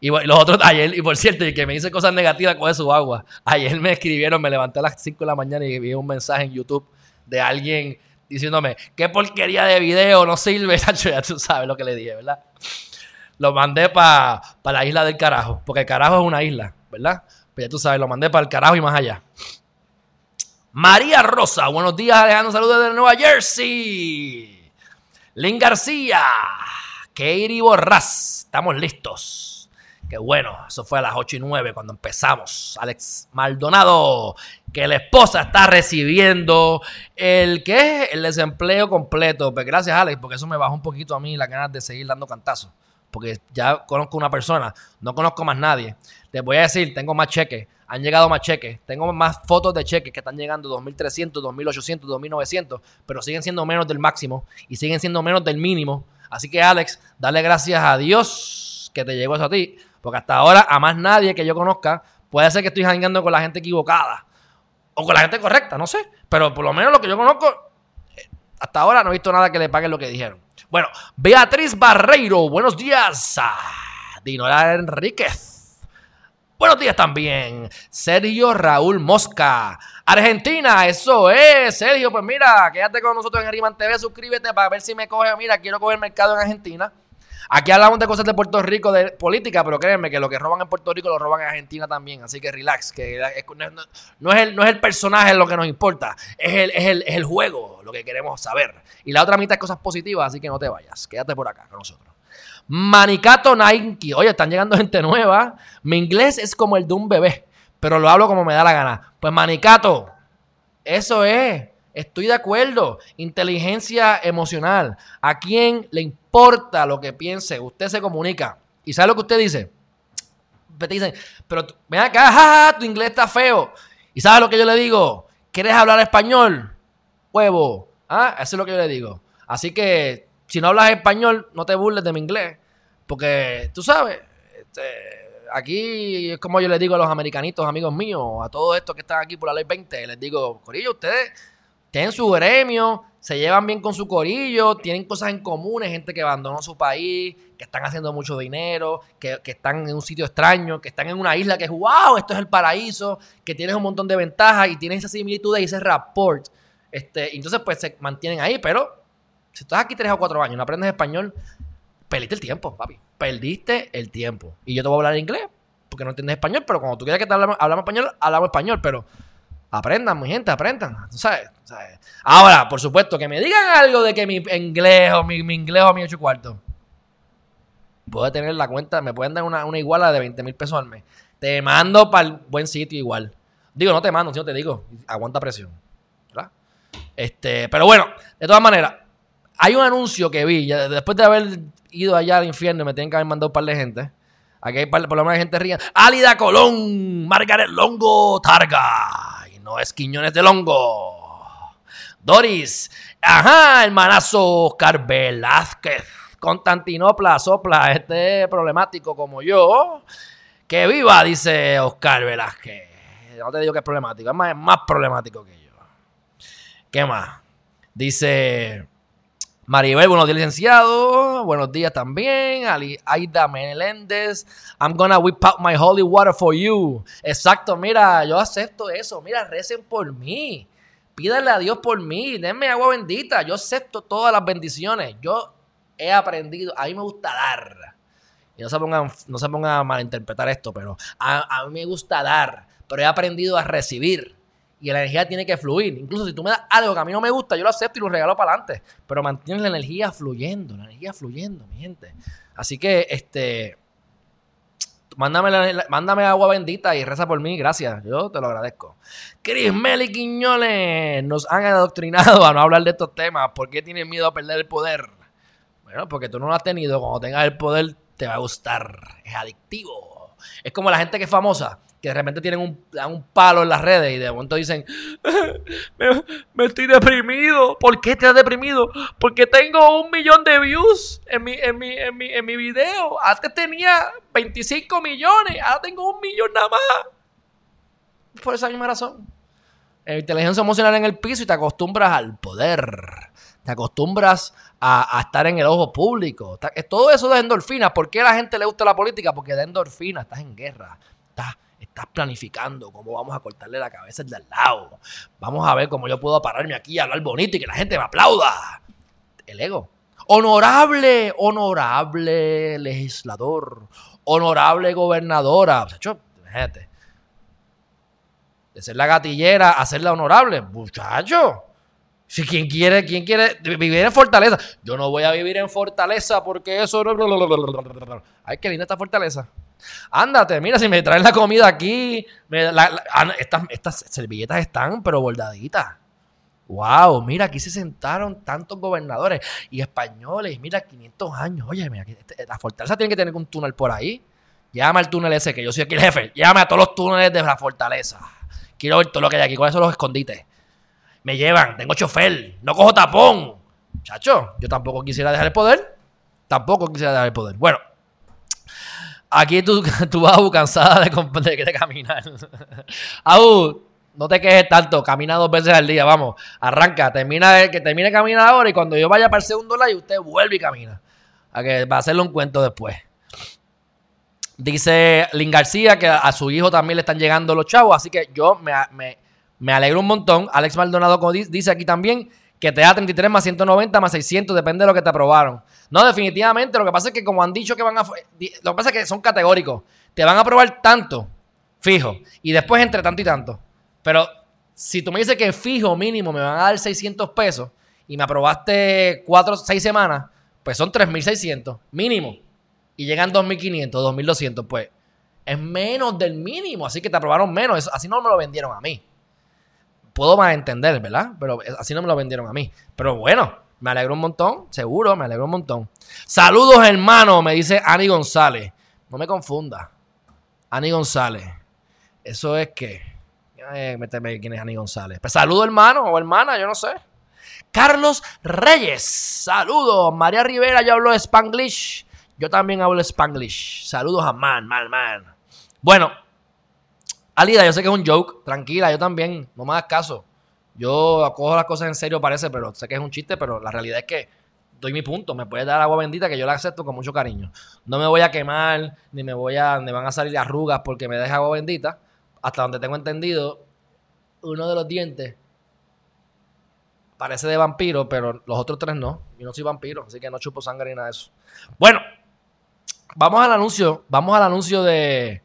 Y los otros, ayer, y por cierto, y que me dice cosas negativas, coge su agua. Ayer me escribieron, me levanté a las 5 de la mañana y vi un mensaje en YouTube de alguien diciéndome, qué porquería de video, no sirve, Sancho, ya tú sabes lo que le dije, ¿verdad? Lo mandé para la isla del carajo, porque el carajo es una isla, ¿verdad? Pues ya tú sabes, lo mandé para el carajo y más allá. María Rosa, buenos días, Alejandro, saludos desde Nueva Jersey. Lynn García, Katie Borras, estamos listos. Que bueno, eso fue a las 8 y 9 cuando empezamos. Alex Maldonado, que la esposa está recibiendo el que el desempleo completo. Pues gracias, Alex, porque eso me bajó un poquito a mí la ganas de seguir dando cantazos. Porque ya conozco una persona, no conozco más nadie. Les voy a decir, tengo más cheques, han llegado más cheques, tengo más fotos de cheques que están llegando 2.300, 2.800, 2.900, pero siguen siendo menos del máximo y siguen siendo menos del mínimo. Así que Alex, dale gracias a Dios que te llegó eso a ti porque hasta ahora, a más nadie que yo conozca, puede ser que estoy jangueando con la gente equivocada. O con la gente correcta, no sé. Pero por lo menos lo que yo conozco, eh, hasta ahora no he visto nada que le paguen lo que dijeron. Bueno, Beatriz Barreiro, buenos días. Dinora Enríquez. Buenos días también. Sergio Raúl Mosca. Argentina, eso es. Sergio, pues mira, quédate con nosotros en Ariman TV, suscríbete para ver si me coge. Mira, quiero coger mercado en Argentina. Aquí hablamos de cosas de Puerto Rico, de política, pero créanme que lo que roban en Puerto Rico lo roban en Argentina también. Así que relax, que no, es, el, no es el personaje lo que nos importa, es el, es, el, es el juego lo que queremos saber. Y la otra mitad es cosas positivas, así que no te vayas, quédate por acá con nosotros. Manicato Nike, oye, están llegando gente nueva. Mi inglés es como el de un bebé, pero lo hablo como me da la gana. Pues Manicato, eso es. Estoy de acuerdo. Inteligencia emocional. ¿A quién le importa lo que piense? Usted se comunica. ¿Y sabe lo que usted dice? Te dicen, pero ven acá, tu inglés está feo. ¿Y sabe lo que yo le digo? ¿Quieres hablar español? Huevo. ¿Ah? Eso es lo que yo le digo. Así que, si no hablas español, no te burles de mi inglés. Porque, tú sabes, este, aquí es como yo le digo a los americanitos, amigos míos, a todos estos que están aquí por la ley 20, les digo, Corillo, ustedes tienen su gremio, se llevan bien con su corillo, tienen cosas en común, gente que abandonó su país, que están haciendo mucho dinero, que, están en un sitio extraño, que están en una isla que es wow, esto es el paraíso, que tienes un montón de ventajas y tienes esa similitud y ese rapport. Este, entonces, pues se mantienen ahí, pero si estás aquí tres o cuatro años no aprendes español, perdiste el tiempo, papi. Perdiste el tiempo. Y yo te voy a hablar inglés porque no entiendes español, pero cuando tú quieras que te hablamos, hablamos español, hablamos español, pero Aprendan, mi gente, aprendan. ¿sabes? Ahora, por supuesto, que me digan algo de que mi inglés o mi, inglés o mi ocho cuartos. Puedo tener la cuenta, me pueden dar una, iguala de 20 mil pesos al mes. Te mando para el buen sitio igual. Digo, no te mando, sino te digo, aguanta presión. Este, pero bueno, de todas maneras, hay un anuncio que vi, después de haber ido allá al infierno, me tienen que haber mandado un par de gente. Aquí hay por lo menos gente ría. Álida Colón, Margaret Longo Targa no es Quiñones de Longo. Doris, ajá, hermanazo Oscar Velázquez. Constantinopla, sopla, este problemático como yo. Que viva, dice Oscar Velázquez. No te digo que es problemático, es más, es más problemático que yo. ¿Qué más? Dice Maribel, buenos días, licenciado. Buenos días también. Aida Meléndez. I'm gonna whip out my holy water for you. Exacto, mira, yo acepto eso. Mira, recen por mí. Pídanle a Dios por mí. Denme agua bendita. Yo acepto todas las bendiciones. Yo he aprendido. A mí me gusta dar. Y no se pongan, no se pongan a malinterpretar esto, pero a mí me gusta dar. Pero he aprendido a recibir y la energía tiene que fluir. Incluso si tú me das algo que a mí no me gusta, yo lo acepto y lo regalo para adelante. Pero mantienes la energía fluyendo, la energía fluyendo, mi gente. Así que, este, mándame, mándame agua bendita y reza por mí, gracias. Yo te lo agradezco. Chris Meli Quiñones nos han adoctrinado a no hablar de estos temas. ¿Por qué tienen miedo a perder el poder? Bueno, porque tú no lo has tenido. Cuando tengas el poder, te va a gustar. Es adictivo. Es como la gente que es famosa que de repente tienen un, un palo en las redes y de momento dicen, me, estoy deprimido. ¿Por qué estás deprimido? Porque tengo un millón de views en mi, en mi, en mi, en mi video. Antes tenía 25 millones, ahora tengo un millón nada más. Por esa misma razón. Inteligencia emocional en el piso y te acostumbras al poder. Te acostumbras a, estar en el ojo público. Todo eso da endorfinas. ¿Por qué a la gente le gusta la política? Porque da endorfinas, estás en guerra. Estás estás planificando cómo vamos a cortarle la cabeza al de al lado. Vamos a ver cómo yo puedo pararme aquí y hablar bonito y que la gente me aplauda. El ego. Honorable, honorable legislador, honorable gobernadora. Muchacho, imagínate. De ser la gatillera a ser la honorable. Muchacho. Si quien quiere, quien quiere vivir en Fortaleza. Yo no voy a vivir en Fortaleza porque eso. Ay, qué linda esta Fortaleza. Ándate, mira, si me traen la comida aquí, ah, estas, servilletas están, pero bordaditas. Wow, mira, aquí se sentaron tantos gobernadores y españoles. Mira, 500 años. Oye, mira, este, la fortaleza tiene que tener un túnel por ahí. Llama al túnel ese, que yo soy aquí el jefe. Llame a todos los túneles de la fortaleza. Quiero ver todo lo que hay aquí. ¿Cuáles son los escondites? Me llevan, tengo chofer, no cojo tapón. Chacho, yo tampoco quisiera dejar el poder. Tampoco quisiera dejar el poder. Bueno, Aquí tú, tú vas cansada de, de, caminar. Aú, no te quejes tanto, camina dos veces al día, vamos, arranca, termina que termine de caminar ahora y cuando yo vaya para el segundo live, usted vuelve y camina. A que va a hacerle un cuento después. Dice Lin García que a su hijo también le están llegando los chavos, así que yo me, me, me alegro un montón. Alex Maldonado dice aquí también que te da 33 más 190 más 600, depende de lo que te aprobaron. No, definitivamente, lo que pasa es que como han dicho que van a... Lo que pasa es que son categóricos. Te van a aprobar tanto, fijo, y después entre tanto y tanto. Pero si tú me dices que fijo mínimo me van a dar 600 pesos y me aprobaste 4, 6 semanas, pues son 3.600 mínimo. Y llegan 2.500, 2.200, pues es menos del mínimo, así que te aprobaron menos. así no me lo vendieron a mí puedo más entender, ¿verdad? Pero así no me lo vendieron a mí. Pero bueno, me alegro un montón, seguro, me alegro un montón. Saludos, hermano, me dice Ani González. No me confunda. Ani González. Eso es que. Eh, quién es Ani González. Pues saludo, hermano o hermana, yo no sé. Carlos Reyes. Saludos. María Rivera, yo hablo Spanglish. Yo también hablo Spanglish. Saludos a Man, Man, Man. Bueno, Alida, yo sé que es un joke, tranquila, yo también, no me hagas caso. Yo acojo las cosas en serio, parece, pero sé que es un chiste, pero la realidad es que doy mi punto. Me puedes dar agua bendita que yo la acepto con mucho cariño. No me voy a quemar, ni me voy a, me van a salir arrugas porque me deja agua bendita. Hasta donde tengo entendido, uno de los dientes parece de vampiro, pero los otros tres no. Yo no soy vampiro, así que no chupo sangre ni nada de eso. Bueno, vamos al anuncio. Vamos al anuncio de,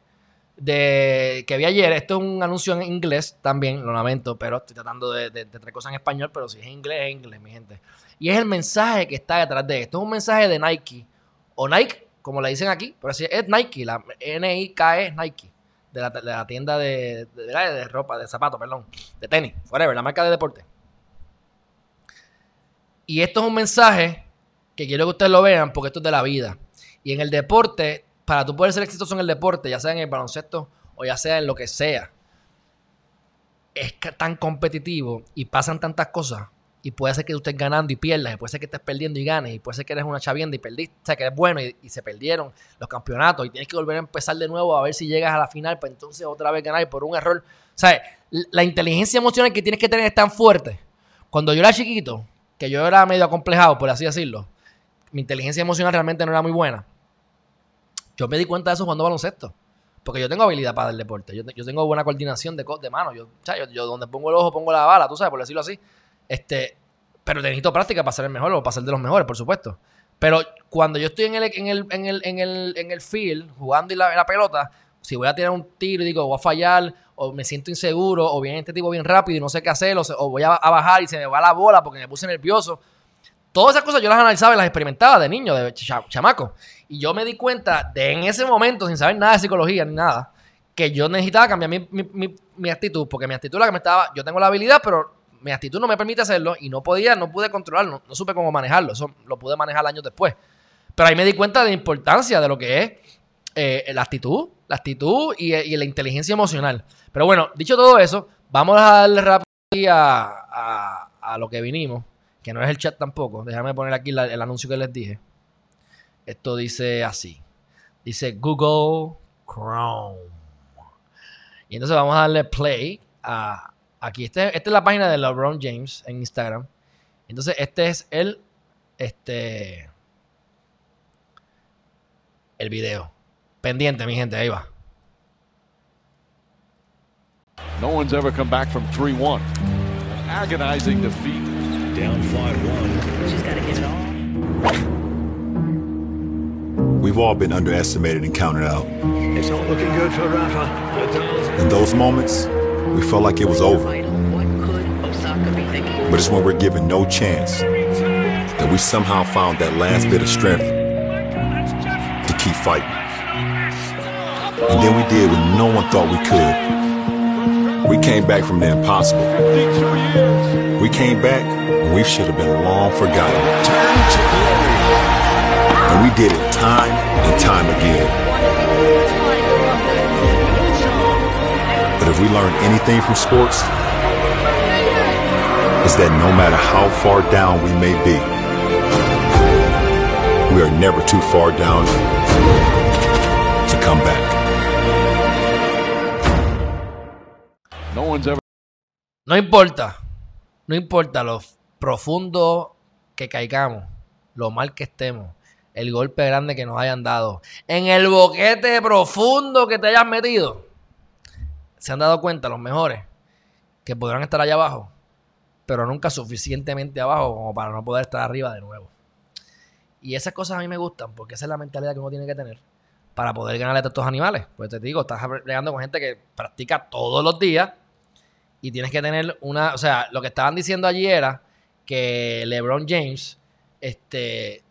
de que vi ayer. Esto es un anuncio en inglés también, lo lamento, pero estoy tratando de, de, traer cosas en español, pero si es inglés, es inglés, mi gente. Y es el mensaje que está detrás de esto. Es un mensaje de Nike, o Nike, como le dicen aquí, pero si es Nike, la N-I-K-E Nike, de la, de la tienda de, de, ropa, de zapatos, perdón, de tenis, whatever, la marca de deporte. Y esto es un mensaje que quiero que ustedes lo vean porque esto es de la vida. Y en el deporte para tú poder ser exitoso en el deporte, ya sea en el baloncesto o ya sea en lo que sea, es tan competitivo y pasan tantas cosas. Y puede ser que tú estés ganando y pierdas, y puede ser que estés perdiendo y ganes, y puede ser que eres una chavienda y perdiste, o sea, que eres bueno y, se perdieron los campeonatos y tienes que volver a empezar de nuevo a ver si llegas a la final, para entonces otra vez ganar por un error. Sea, la inteligencia emocional que tienes que tener es tan fuerte. Cuando yo era chiquito, que yo era medio acomplejado, por así decirlo, mi inteligencia emocional realmente no era muy buena yo me di cuenta de eso cuando baloncesto. Porque yo tengo habilidad para el deporte. Yo, tengo buena coordinación de, de mano. Yo, yo, donde pongo el ojo pongo la bala, tú sabes, por decirlo así. Este, pero necesito práctica para ser el mejor o para ser de los mejores, por supuesto. Pero cuando yo estoy en el, en el, en el, en el, en el field, jugando y la, la, pelota, si voy a tirar un tiro y digo, voy a fallar, o me siento inseguro, o viene este tipo bien rápido y no sé qué hacer, o, voy a, a, bajar y se me va la bola porque me puse nervioso. Todas esas cosas yo las analizaba y las experimentaba de niño, de chamaco. Y yo me di cuenta de en ese momento, sin saber nada de psicología ni nada, que yo necesitaba cambiar mi, actitud, porque mi actitud la que me estaba, yo tengo la habilidad, pero mi actitud no me permite hacerlo y no podía, no pude controlarlo, no, supe cómo manejarlo, eso lo pude manejar años después. Pero ahí me di cuenta de la importancia de lo que es eh, la actitud, la actitud y, la inteligencia emocional. Pero bueno, dicho todo eso, vamos a darle rápido a, a, lo que vinimos, que no es el chat tampoco. Déjame poner aquí el anuncio que les dije. Esto dice así. Dice Google Chrome. Y entonces vamos a darle play a aquí. Este, esta es la página de LeBron James en Instagram. Entonces este es el este el video. Pendiente, mi gente, ahí va. No one's ever come back from 3-1. agonizing defeat. Down 5-1. She's got to get it all. We've all been underestimated and counted out. It's not looking good for Rafa. In those moments, we felt like it was over. But it's when we're given no chance that we somehow found that last bit of strength to keep fighting. And then we did what no one thought we could. We came back from the impossible. We came back and we should have been long forgotten. And we did it time and time again. But if we learn anything from sports, is that no matter how far down we may be, we are never too far down to come back. No importa, no importa lo profundo que caigamos, lo mal que estemos, el golpe grande que nos hayan dado, en el boquete profundo que te hayas metido, se han dado cuenta los mejores que podrán estar allá abajo. pero nunca suficientemente abajo como para no poder estar arriba de nuevo. Y esas cosas a mí me gustan porque esa es la mentalidad que uno tiene que tener para poder ganarle a estos animales. Pues te digo, estás peleando con gente que practica todos los días y tienes que tener una, o sea, lo que estaban diciendo allí era que LeBron James, este,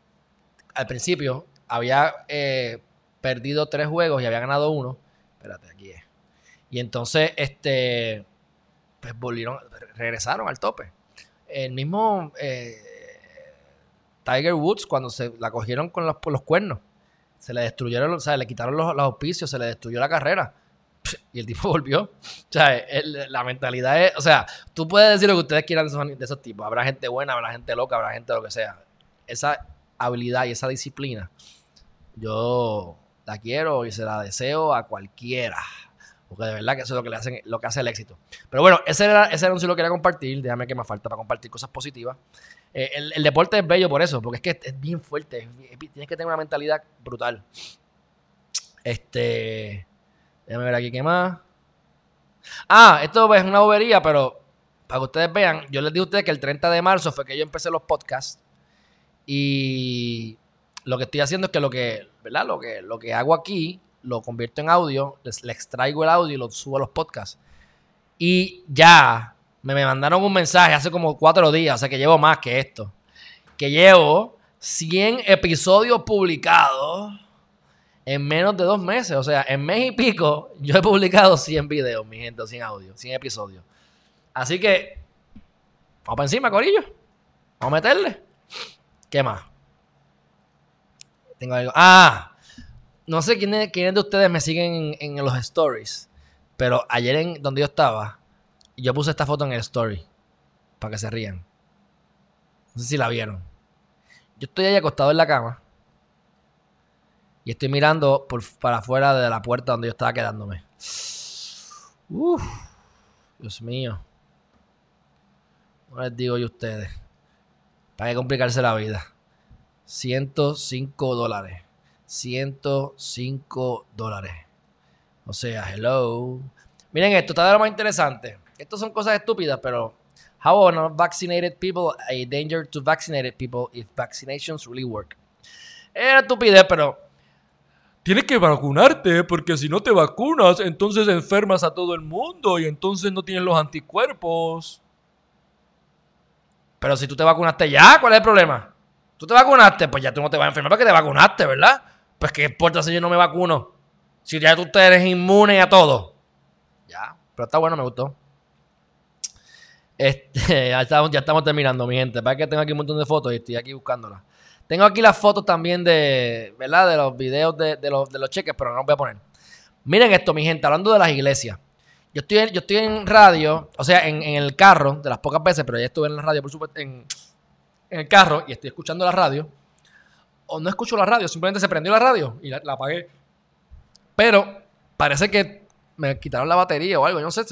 al principio había eh, perdido tres juegos y había ganado uno. Espérate, aquí es. Y entonces, este, pues volvieron, regresaron al tope. El mismo eh, Tiger Woods, cuando se la cogieron con los, por los cuernos, se le destruyeron, o sea, le quitaron los, auspicios, se le destruyó la carrera. Y el tipo volvió. O sea, la mentalidad es. O sea, tú puedes decir lo que ustedes quieran de esos, tipos. Habrá gente buena, habrá gente loca, habrá gente lo que sea. Esa habilidad y esa disciplina, yo la quiero y se la deseo a cualquiera. Porque de verdad que eso es lo que le hacen, lo que hace el éxito. Pero bueno, ese, era, ese anuncio lo quería compartir. Déjame que me falta para compartir cosas positivas. Eh, el, deporte es bello por eso, porque es que es bien fuerte. tienes que tener una mentalidad brutal. Este. Déjame ver aquí qué más. Ah, esto es una bobería, pero para que ustedes vean, yo les dije a ustedes que el 30 de marzo fue que yo empecé los podcasts. Y lo que estoy haciendo es que lo que, ¿verdad? Lo que, lo que hago aquí lo convierto en audio, les, extraigo el audio y lo subo a los podcasts. Y ya me, me mandaron un mensaje hace como cuatro días, o sea que llevo más que esto. Que llevo 100 episodios publicados en menos de dos meses. O sea, en mes y pico yo he publicado 100 videos, mi gente, 100 audios, 100 episodios. Así que, vamos para encima, Corillo. Vamos a meterle. ¿Qué más? Tengo algo. Ah, no sé quiénes, de ustedes me siguen en, los stories, pero ayer en donde yo estaba, yo puse esta foto en el story para que se rían. No sé si la vieron. Yo estoy ahí acostado en la cama y estoy mirando para afuera de la puerta donde yo estaba quedándome. Uf, Dios mío. No les digo yo a ustedes. Para complicarse la vida. 105 dólares. 105 dólares. O sea, hello. Miren esto, está de lo más interesante. Estas son cosas estúpidas, pero how are vaccinated people a danger to vaccinated people if vaccinations really work? Era estupidez, pero tienes que vacunarte porque si no te vacunas, entonces enfermas a todo el mundo y entonces no tienes los anticuerpos. Pero si tú te vacunaste ya, ¿cuál es el problema? Tú te vacunaste, pues ya tú no te vas a enfermar porque te vacunaste, ¿verdad? Pues qué importa si yo no me vacuno. Si ya tú eres inmune a todo. Ya, pero está bueno, me gustó. Este, ya estamos, terminando, mi gente. Para que tengo aquí un montón de fotos y estoy aquí buscándolas. Tengo aquí las fotos también de, ¿verdad? De los videos de, los, cheques, pero no los voy a poner. Miren esto, mi gente, hablando de las iglesias. Yo estoy, yo estoy en radio, o sea, en, el carro, de las pocas veces, pero ya estuve en la radio, por supuesto, en, en el carro y estoy escuchando la radio o no escucho la radio, simplemente se prendió la radio y la, apagué. Pero parece que me quitaron la batería o algo, yo no sé,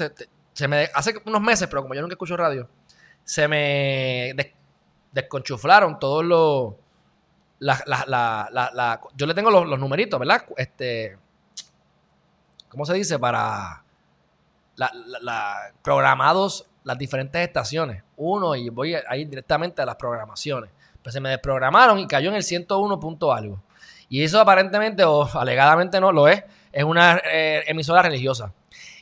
se, me, hace unos meses, pero como yo nunca escucho radio, se me desconchuflaron todos los... La, yo le tengo los, numeritos, ¿verdad? Este, ¿Cómo se dice? Para la, programados las diferentes estaciones. Uno, y voy a ir directamente a las programaciones. Pues se me desprogramaron y cayó en el 101 punto algo. Y eso aparentemente o alegadamente no lo es. Es una eh, emisora religiosa.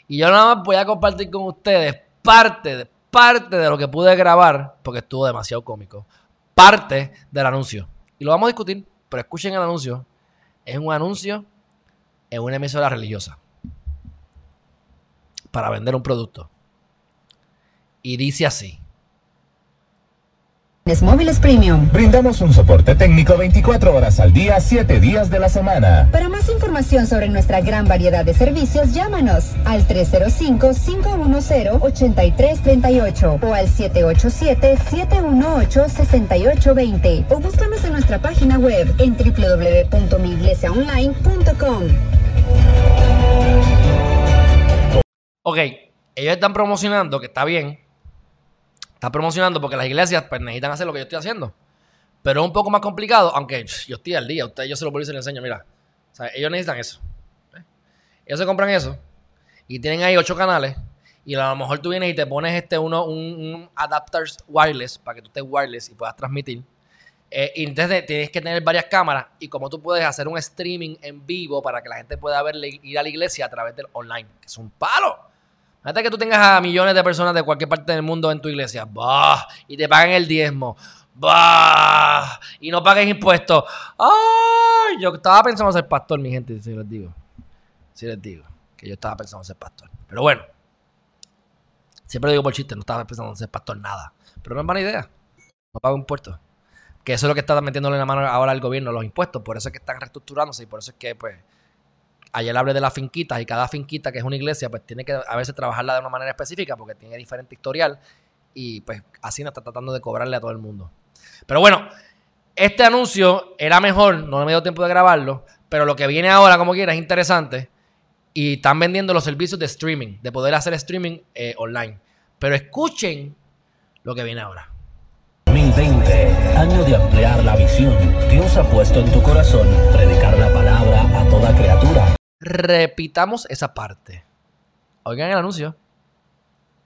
Y yo nada más voy a compartir con ustedes parte parte de lo que pude grabar, porque estuvo demasiado cómico. Parte del anuncio. Y lo vamos a discutir, pero escuchen el anuncio. Es un anuncio en una emisora religiosa. Para vender un producto. Y dice así. Móviles Premium. Brindamos un soporte técnico 24 horas al día, 7 días de la semana. Para más información sobre nuestra gran variedad de servicios, llámanos al 305-510-8338 o al 787-718-6820 o búscanos en nuestra página web en www.miiglesiaonline.com. Ok, ellos están promocionando, que está bien, está promocionando porque las iglesias pues, necesitan hacer lo que yo estoy haciendo. Pero es un poco más complicado, aunque yo estoy al día. Ustedes yo se lo voy y se lo enseño, mira. Ellos necesitan eso. Ellos se compran eso y tienen ahí ocho canales Y a lo mejor tú vienes y te pones este uno, un, un adapter wireless para que tú estés wireless y puedas transmitir. Eh, y entonces tienes que tener varias cámaras y como tú puedes hacer un streaming en vivo para que la gente pueda ver, ir a la iglesia a través del online, que es un palo. Fíjate que tú tengas a millones de personas de cualquier parte del mundo en tu iglesia, bah, y te paguen el diezmo, bah, y no paguen impuestos. Ay, yo estaba pensando ser pastor, mi gente, si les digo. Si les digo, que yo estaba pensando ser pastor. Pero bueno, siempre digo por chiste, no estaba pensando ser pastor nada. Pero no es buena idea. No pago impuestos. Que eso es lo que está metiéndole en la mano ahora al gobierno, los impuestos. Por eso es que están reestructurándose y por eso es que, pues, ayer hablé de las finquitas y cada finquita que es una iglesia, pues tiene que a veces trabajarla de una manera específica porque tiene diferente historial y pues así no está tratando de cobrarle a todo el mundo. Pero bueno, este anuncio era mejor, no me dio tiempo de grabarlo, pero lo que viene ahora, como quiera, es interesante y están vendiendo los servicios de streaming, de poder hacer streaming eh, online. Pero escuchen lo que viene ahora. 2020, año de ampliar la visión. Dios ha puesto en tu corazón predicar la palabra a toda criatura. Repitamos esa parte. Oigan el anuncio.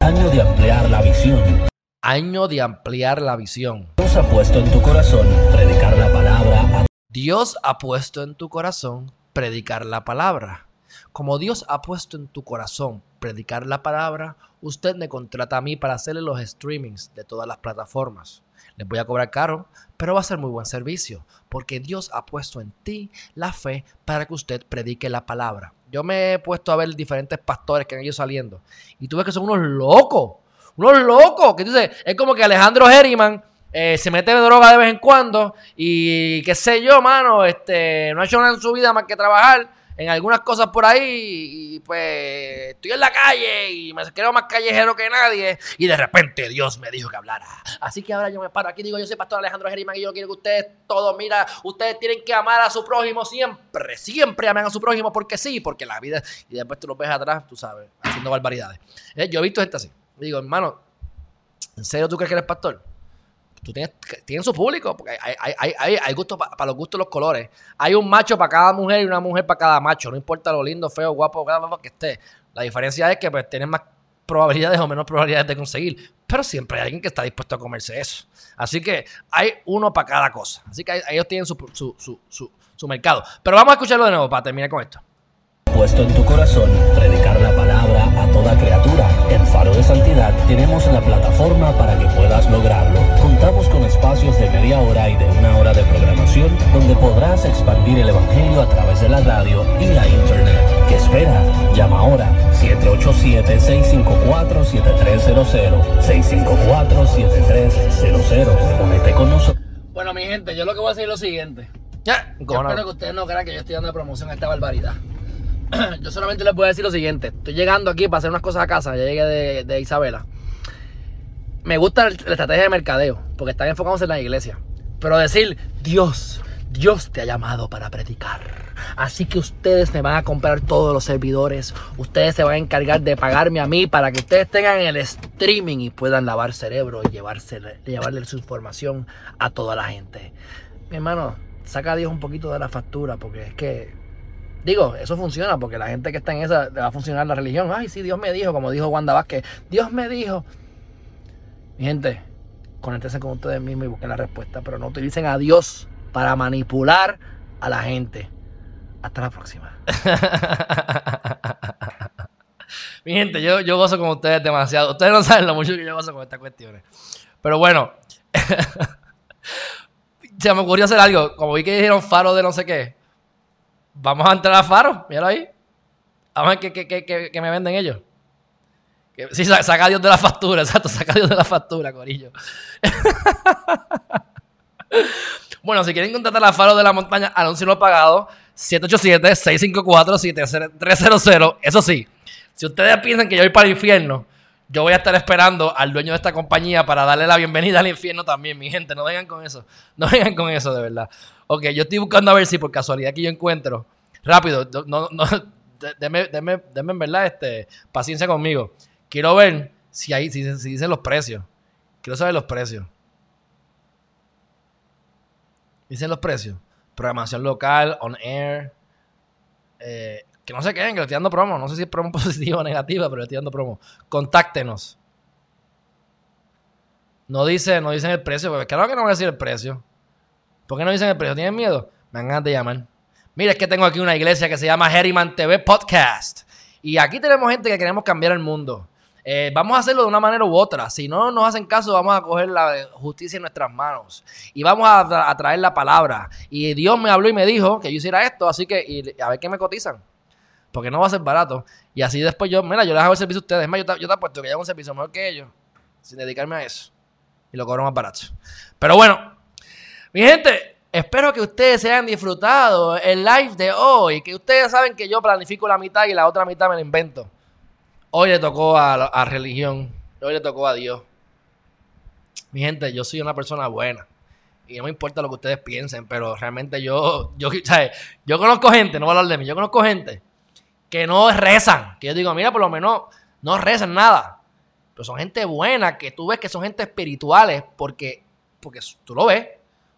Año de ampliar la visión. Año de ampliar la visión. Dios ha puesto en tu corazón predicar la palabra a Dios ha puesto en tu corazón predicar la palabra. Como Dios ha puesto en tu corazón predicar la palabra, usted me contrata a mí para hacerle los streamings de todas las plataformas. Les voy a cobrar caro, pero va a ser muy buen servicio, porque Dios ha puesto en ti la fe para que usted predique la palabra. Yo me he puesto a ver diferentes pastores que han ido saliendo y tú ves que son unos locos, unos locos, que tú dices, es como que Alejandro Herriman eh, se mete de droga de vez en cuando y qué sé yo, mano, este, no ha hecho nada en su vida más que trabajar en algunas cosas por ahí y pues estoy en la calle y me creo más callejero que nadie y de repente Dios me dijo que hablara. Así que ahora yo me paro aquí digo, yo soy pastor Alejandro Geriman y yo quiero que ustedes todos, mira, ustedes tienen que amar a su prójimo siempre, siempre amen a su prójimo porque sí, porque la vida y después tú lo ves atrás, tú sabes, haciendo barbaridades. Eh, yo he visto gente así. Digo, hermano, ¿en serio tú crees que eres pastor? Tú tienes, tienen su público, porque hay, hay, hay, hay gusto para los gustos los colores. Hay un macho para cada mujer y una mujer para cada macho, no importa lo lindo, feo, guapo, que esté. La diferencia es que pues tienes más probabilidades o menos probabilidades de conseguir, pero siempre hay alguien que está dispuesto a comerse eso. Así que hay uno para cada cosa. Así que ellos tienen su, su, su, su, su mercado. Pero vamos a escucharlo de nuevo para terminar con esto puesto en tu corazón predicar la palabra toda criatura. En Faro de Santidad tenemos la plataforma para que puedas lograrlo. Contamos con espacios de media hora y de una hora de programación donde podrás expandir el Evangelio a través de la radio y la Internet. ¿Qué esperas? Llama ahora 787-654-7300. 654-7300. Ponete con nosotros. Bueno, mi gente, yo lo que voy a decir es lo siguiente. Ya, espero que ustedes no crean que yo estoy dando promoción a esta barbaridad. yo solamente les voy a decir lo siguiente. Estoy llegando aquí para hacer unas cosas a casa. Ya llegué de, Isabela. Me gusta la estrategia de mercadeo, porque están enfocados en la iglesia. Pero decir, Dios, Dios te ha llamado para predicar. Así que ustedes me van a comprar todos los servidores. Ustedes se van a encargar de pagarme a mí para que ustedes tengan el streaming y puedan lavar cerebro y llevarle su información a toda la gente. Mi hermano, saca a Dios un poquito de la factura porque es que Digo, eso funciona porque la gente que está en esa le va a funcionar la religión. Ay, sí, Dios me dijo, como dijo Wanda Vázquez, Dios me dijo. Mi gente, conéctense con ustedes mismos y busquen la respuesta, pero no utilicen a Dios para manipular a la gente. Hasta la próxima. Mi gente, yo, yo gozo con ustedes demasiado. Ustedes no saben lo mucho que yo gozo con estas cuestiones. Pero bueno, se me ocurrió hacer algo. Como vi que dijeron faro de no sé qué. Vamos a entrar a Faro, míralo ahí. Vamos a ver qué, me venden ellos. sí, saca a Dios de la factura, exacto, saca a Dios de la factura, Corillo. bueno, si quieren contratar a Faro de la Montaña, anuncio pagado, 787-654-7300. Eso sí, si ustedes piensan que yo voy para el infierno, yo voy a estar esperando al dueño de esta compañía para darle la bienvenida al infierno también, mi gente. No vengan con eso. No vengan con eso, de verdad. Ok, yo estoy buscando a ver si por casualidad que yo encuentro. Rápido, no, no, deme, en verdad este, paciencia conmigo. Quiero ver si, hay, si, dicen los precios. Quiero saber los precios. Dicen los precios. Programación local, on air. Eh, Que no se queden, que le estoy dando promo. No sé si es promo positiva o negativa, pero le estoy dando promo. Contáctenos. No dice, no dicen el precio, porque claro que no voy a decir el precio. ¿Por qué no dicen el precio? ¿Tienen miedo? Me han ganas de llamar. Mira, es que tengo aquí una iglesia que se llama Herriman TV Podcast. Y aquí tenemos gente que queremos cambiar el mundo. Eh, vamos a hacerlo de una manera u otra. Si no nos hacen caso, vamos a coger la justicia en nuestras manos. Y vamos a, tra- a traer la palabra. Y Dios me habló y me dijo que yo hiciera esto, así que a ver qué me cotizan. Porque no va a ser barato. Y así después yo, mira, yo les hago el servicio a ustedes. Es más, yo te, yo te apuesto que yo hago un servicio mejor que ellos. Sin dedicarme a eso. Y lo cobro más barato. Pero bueno, mi gente, espero que ustedes se hayan disfrutado el live de hoy. Que ustedes saben que yo planifico la mitad y la otra mitad me la invento. Hoy le tocó a, religión. Hoy le tocó a Dios. Mi gente, yo soy una persona buena. Y no me importa lo que ustedes piensen, pero realmente yo, yo, ¿sabes? yo conozco gente, no voy a hablar de mí, yo conozco gente que no rezan. Que yo digo, mira, por lo menos no rezan nada. Pero son gente buena, que tú ves que son gente espirituales, porque, porque tú lo ves.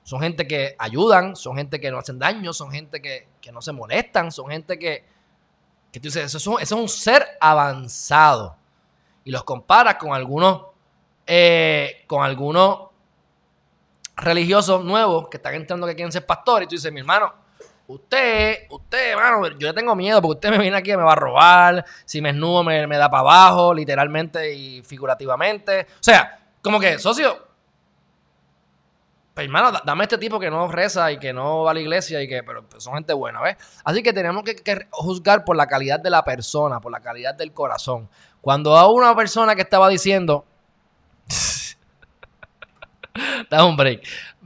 Son gente que ayudan, son gente que no hacen daño, son gente que, que no se molestan, son gente que, que tú dices, eso es, un, ser avanzado. Y los comparas con algunos, eh, con algunos religiosos nuevos que están entrando que quieren ser pastores. Y tú dices, mi hermano, usted, usted, hermano, yo le tengo miedo porque usted me viene aquí y me va a robar. Si me esnudo, me, da para abajo, literalmente y figurativamente. O sea, como que, socio, pues, hermano, da- dame este tipo que no reza y que no va a la iglesia y que, pero pues, son gente buena, ¿ves? Así que tenemos que, que juzgar por la calidad de la persona, por la calidad del corazón. Cuando a una persona que estaba diciendo, da un break,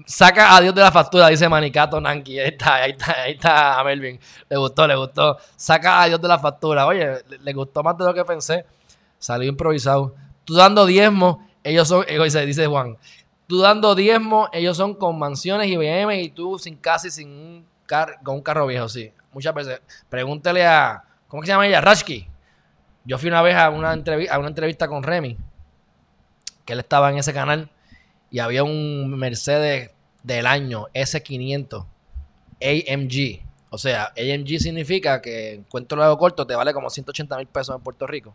saca a Dios de la factura, dice Manicato Nanki, ahí está, ahí está, ahí está a Melvin, le gustó, le gustó, saca a Dios de la factura, oye, le, gustó más de lo que pensé, salió improvisado, tú dando diezmo, ellos son, eh, dice, dice Juan, tú dando diezmo, ellos son con mansiones y BM y tú sin casi sin un car con un carro viejo, sí. Muchas veces. Pregúntele a, ¿cómo se llama ella? Rashki. Yo fui una vez a una, entrevi- a una entrevista con Remy, que él estaba en ese canal, y había un Mercedes del año S500 AMG. O sea, AMG significa que en cuento largo corto te vale como 180 mil pesos en Puerto Rico.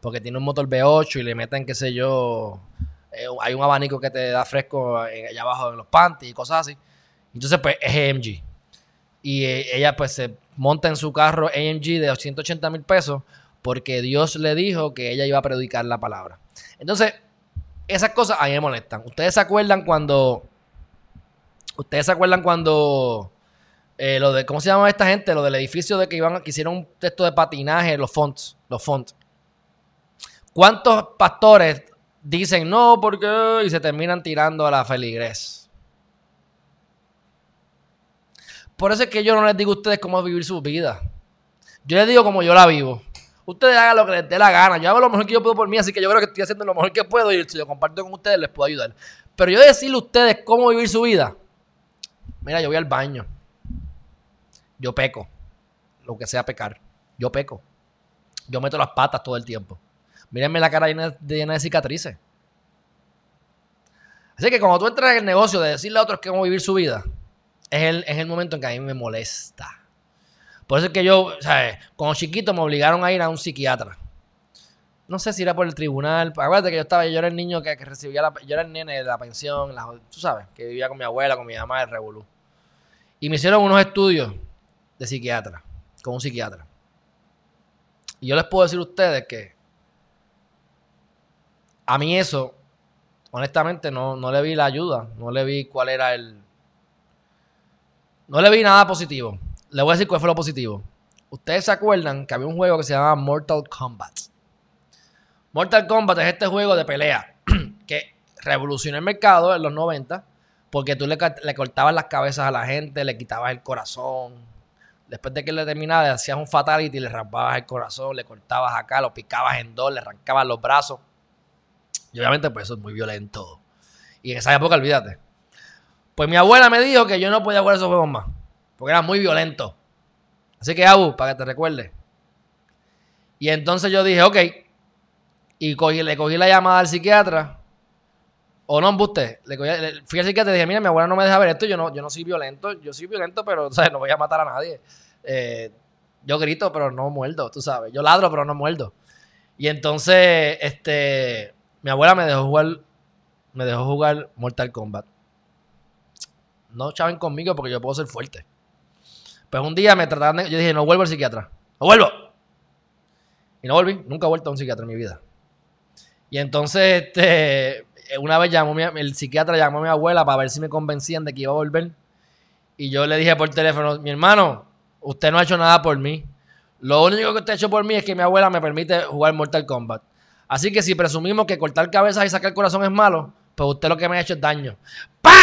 Porque tiene un motor V8 y le meten, qué sé yo, eh, hay un abanico que te da fresco eh, allá abajo en los panties y cosas así. Entonces, pues es AMG. Y eh, ella pues se monta en su carro AMG de 180 mil pesos porque Dios le dijo que ella iba a predicar la palabra. Entonces, esas cosas a mí me molestan. Ustedes se acuerdan cuando... Ustedes se acuerdan cuando... eh, lo de, ¿Cómo se llama esta gente? Lo del edificio de que iban, que hicieron un texto de patinaje, los fonts, los fonts. ¿Cuántos pastores dicen no porque y se terminan tirando a la feligres? Por eso es que yo no les digo a ustedes cómo vivir su vida. Yo les digo como yo la vivo. Ustedes hagan lo que les dé la gana. Yo hago lo mejor que yo puedo por mí, así que yo creo que estoy haciendo lo mejor que puedo y si lo comparto con ustedes les puedo ayudar. Pero yo decirle a ustedes cómo vivir su vida. Mira, yo voy al baño. Yo peco. Lo que sea pecar. Yo peco. Yo meto las patas todo el tiempo. Mírenme la cara llena de, llena de cicatrices. Así que cuando tú entras en el negocio de decirle a otros cómo vivir su vida, es el, es el momento en que a mí me molesta. Por eso es que yo, ¿sabes? Como chiquito me obligaron a ir a un psiquiatra. No sé si era por el tribunal. Acuérdate que yo estaba, yo era el niño que, que recibía la, yo era el nene de la pensión, tú sabes, que vivía con mi abuela, con mi mamá, el revolú. Y me hicieron unos estudios de psiquiatra, con un psiquiatra. Y yo les puedo decir a ustedes que a mí eso, honestamente, no, no le vi la ayuda. No le vi cuál era el. No le vi nada positivo. Le voy a decir cuál fue lo positivo. Ustedes se acuerdan que había un juego que se llamaba Mortal Kombat. Mortal Kombat es este juego de pelea que revolucionó el mercado en los 90 porque tú le, cortabas las cabezas a la gente, le quitabas el corazón. Después de que le terminaba, le hacías un fatality, le raspabas el corazón, le cortabas acá, lo picabas en dos, le arrancabas los brazos. Y obviamente, pues eso es muy violento. Y en esa época, olvídate. Pues mi abuela me dijo que yo no podía jugar esos juegos más. Porque era muy violento. Así que, Abu, para que te recuerde. Y entonces yo dije, ok. Y le cogí la llamada al psiquiatra. O no, embuste. Le cogí- le- fui al psiquiatra y dije, mira, mi abuela no me deja ver esto. Yo no, yo no soy violento. Yo soy violento, pero ¿sabes? no voy a matar a nadie. Eh, Yo grito, pero no muerdo, tú sabes. Yo ladro, pero no muerdo. Y entonces, este, mi abuela me dejó jugar, me dejó jugar Mortal Kombat. No chaven conmigo porque yo puedo ser fuerte. Pues un día me trataron de, yo dije, no vuelvo al psiquiatra. No vuelvo. Y no volví, nunca he vuelto a un psiquiatra en mi vida. Y entonces, este, una vez llamó mi- el psiquiatra llamó a mi abuela para ver si me convencían de que iba a volver. Y yo le dije por teléfono, mi hermano, usted no ha hecho nada por mí. Lo único que usted ha hecho por mí es que mi abuela me permite jugar Mortal Kombat. Así que si presumimos que cortar cabezas y sacar corazón es malo, pues usted lo que me ha hecho es daño. ¡Pah!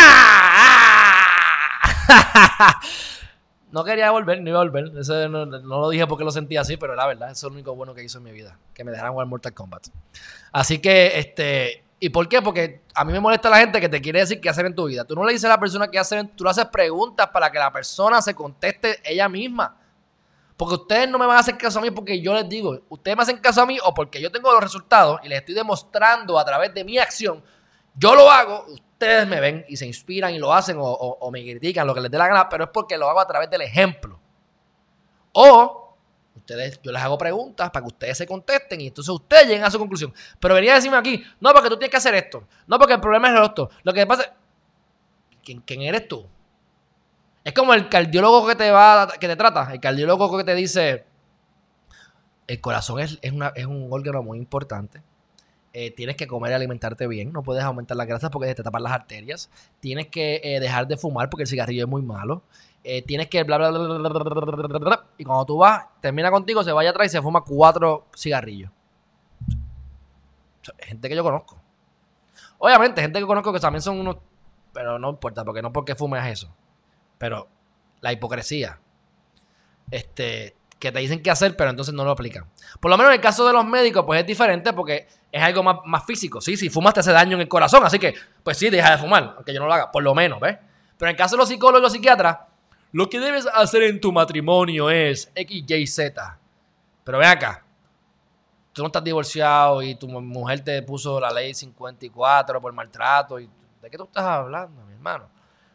No quería volver, no iba a volver. Eso no, lo dije porque lo sentía así, pero era verdad. Eso es lo único bueno que hizo en mi vida. Que me dejaran jugar Mortal Kombat. Así que, este. ¿Y por qué? Porque a mí me molesta la gente que te quiere decir qué hacer en tu vida. Tú no le dices a la persona qué hacer, tú le haces preguntas para que la persona se conteste ella misma. Porque ustedes no me van a hacer caso a mí porque yo les digo, ustedes me hacen caso a mí o porque yo tengo los resultados y les estoy demostrando a través de mi acción. Yo lo hago, ustedes me ven y se inspiran y lo hacen o, me critican, lo que les dé la gana, pero es porque lo hago a través del ejemplo. O ustedes, yo les hago preguntas para que ustedes se contesten y entonces ustedes lleguen a su conclusión. Pero venía a decirme aquí, no, porque tú tienes que hacer esto, no, porque el problema es esto. Lo que pasa ¿quién, quién eres tú? Es como el cardiólogo que te va, que te trata, el cardiólogo que te dice, el corazón es, es, una- es un órgano muy importante tienes que comer y alimentarte bien, no puedes aumentar las grasas porque te tapan las arterias, tienes que dejar de fumar porque el cigarrillo es muy malo, tienes que bla bla bla, bla bla y cuando tú vas, termina contigo, se vaya atrás y se fuma cuatro cigarrillos. Gente que yo conozco. Obviamente, gente que conozco que también son unos, pero no importa, porque no porque fumes eso, pero la hipocresía. Este, que te dicen qué hacer, pero entonces no lo aplican. Por lo menos en el caso de los médicos, pues es diferente porque es algo más, más físico. Sí, si fumas te hace daño en el corazón, así que, pues sí, deja de fumar, aunque yo no lo haga, por lo menos, ¿ves? Pero en el caso de los psicólogos y los psiquiatras, lo que debes hacer en tu matrimonio es X, Y, Z. Pero ven acá, tú no estás divorciado y tu mu- mujer te puso la ley 54 por maltrato. Y, ¿De qué tú estás hablando, mi hermano?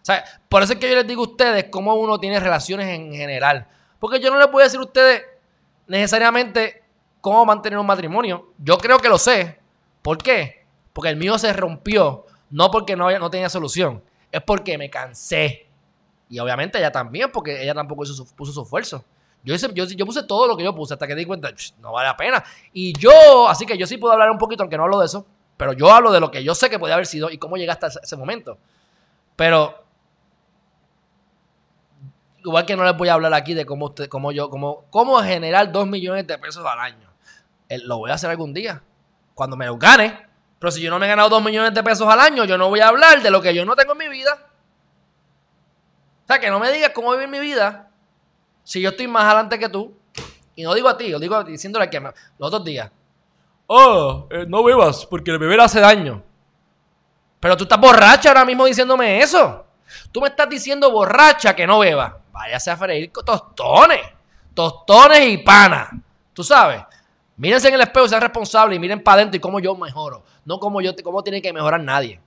O por eso es que yo les digo a ustedes cómo uno tiene relaciones en general. Porque yo no les voy a decir a ustedes necesariamente cómo mantener un matrimonio. Yo creo que lo sé. ¿Por qué? Porque el mío se rompió. No porque no, no tenía solución. Es porque me cansé. Y obviamente ella también, porque ella tampoco puso su esfuerzo. Yo, yo, yo puse todo lo que yo puse hasta que di cuenta, "Ch, no vale la pena. Y yo, así que yo sí puedo hablar un poquito, aunque no hablo de eso, pero yo hablo de lo que yo sé que podía haber sido y cómo llegué hasta ese momento. Pero, igual que no les voy a hablar aquí de cómo, usted, cómo yo, cómo, cómo generar dos millones de pesos al año. Lo voy a hacer algún día, cuando me lo gane. Pero si yo no me he ganado dos millones de pesos al año, yo no voy a hablar de lo que yo no tengo en mi vida. O sea, que no me digas cómo vivir mi vida si yo estoy más adelante que tú. Y no digo a ti, yo digo diciéndole que me- los otros días. Oh, eh, no bebas porque el beber hace daño. Pero tú estás borracha ahora mismo diciéndome eso. Tú me estás diciendo borracha que no beba. Váyase a freír con tostones. Tostones y pana. Tú sabes. Mírense en el espejo sean responsables y miren para adentro y cómo yo mejoro. No como yo, cómo tiene que mejorar nadie.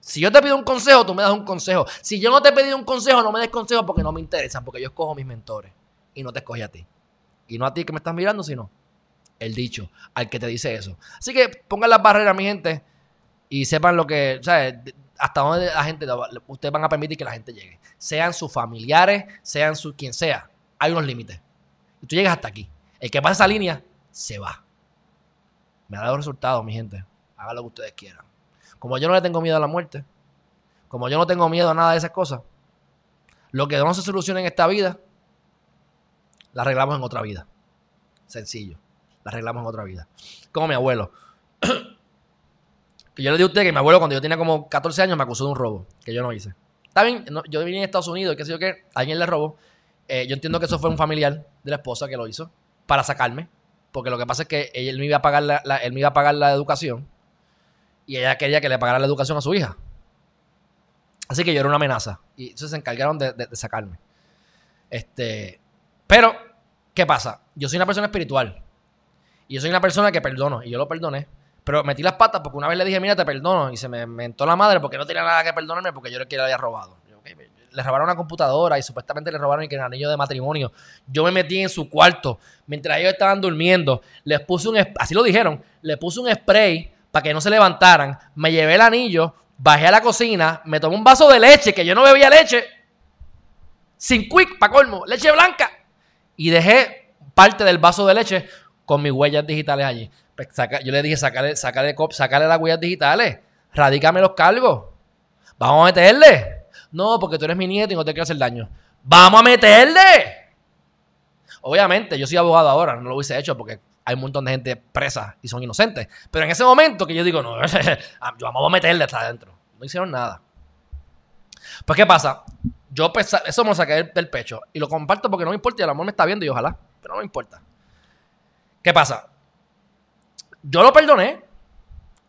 Si yo te pido un consejo, tú me das un consejo. Si yo no te he pedido un consejo, no me des consejo porque no me interesan, porque yo escojo mis mentores. Y no te escogí a ti. Y no a ti que me estás mirando, sino el dicho, al que te dice eso. Así que pongan las barreras, mi gente, y sepan lo que, ¿sabes? Hasta dónde la gente, ustedes van a permitir que la gente llegue. Sean sus familiares, sean su quien sea. Hay unos límites. Y tú llegas hasta aquí. El que pasa esa línea, se va. Me ha dado resultados, mi gente. Hagan lo que ustedes quieran. Como yo no le tengo miedo a la muerte, como yo no tengo miedo a nada de esas cosas, lo que no se soluciona en esta vida, la arreglamos en otra vida. Sencillo. La arreglamos en otra vida. Como mi abuelo. que yo le di a usted que mi abuelo cuando yo tenía como 14 años me acusó de un robo, que yo no hice. Está bien, no, yo vine a Estados Unidos, qué sé yo qué, alguien le robó. Eh, yo entiendo que eso fue un familiar de la esposa que lo hizo para sacarme. Porque lo que pasa es que él me iba a pagar la, él me iba a pagar la educación y ella quería que le pagara la educación a su hija. Así que yo era una amenaza. Y entonces se encargaron de, de- de sacarme. Este. Pero, ¿qué pasa? Yo soy una persona espiritual. Y yo soy una persona que perdono. Y yo lo perdoné. Pero metí las patas porque una vez le dije, mira, te perdono. Y se me mentó la madre porque no tenía nada que perdonarme porque yo el que le había robado. Ok, le robaron una computadora y supuestamente le robaron el anillo de matrimonio. Yo me metí en su cuarto mientras ellos estaban durmiendo. Les puse un, así lo dijeron, le puse un spray para que no se levantaran. Me llevé el anillo, bajé a la cocina, me tomé un vaso de leche, que yo no bebía leche, sin quick, para colmo, leche blanca. Y dejé parte del vaso de leche con mis huellas digitales allí. Pues yo le dije, sacarle, sacarle, sacarle las huellas digitales, radícame los cargos. Vamos a meterle. No, porque tú eres mi nieto y no te quiero hacer daño. Vamos a meterle. Obviamente, yo soy abogado ahora, no lo hubiese hecho porque hay un montón de gente presa y son inocentes. Pero en ese momento que yo digo, no, vamos a meterle hasta adentro. No hicieron nada. Pues, ¿qué pasa? Yo eso me lo saqué del, pecho y lo comparto porque no me importa y el amor me está viendo y ojalá, pero no me importa. ¿Qué pasa? Yo lo perdoné.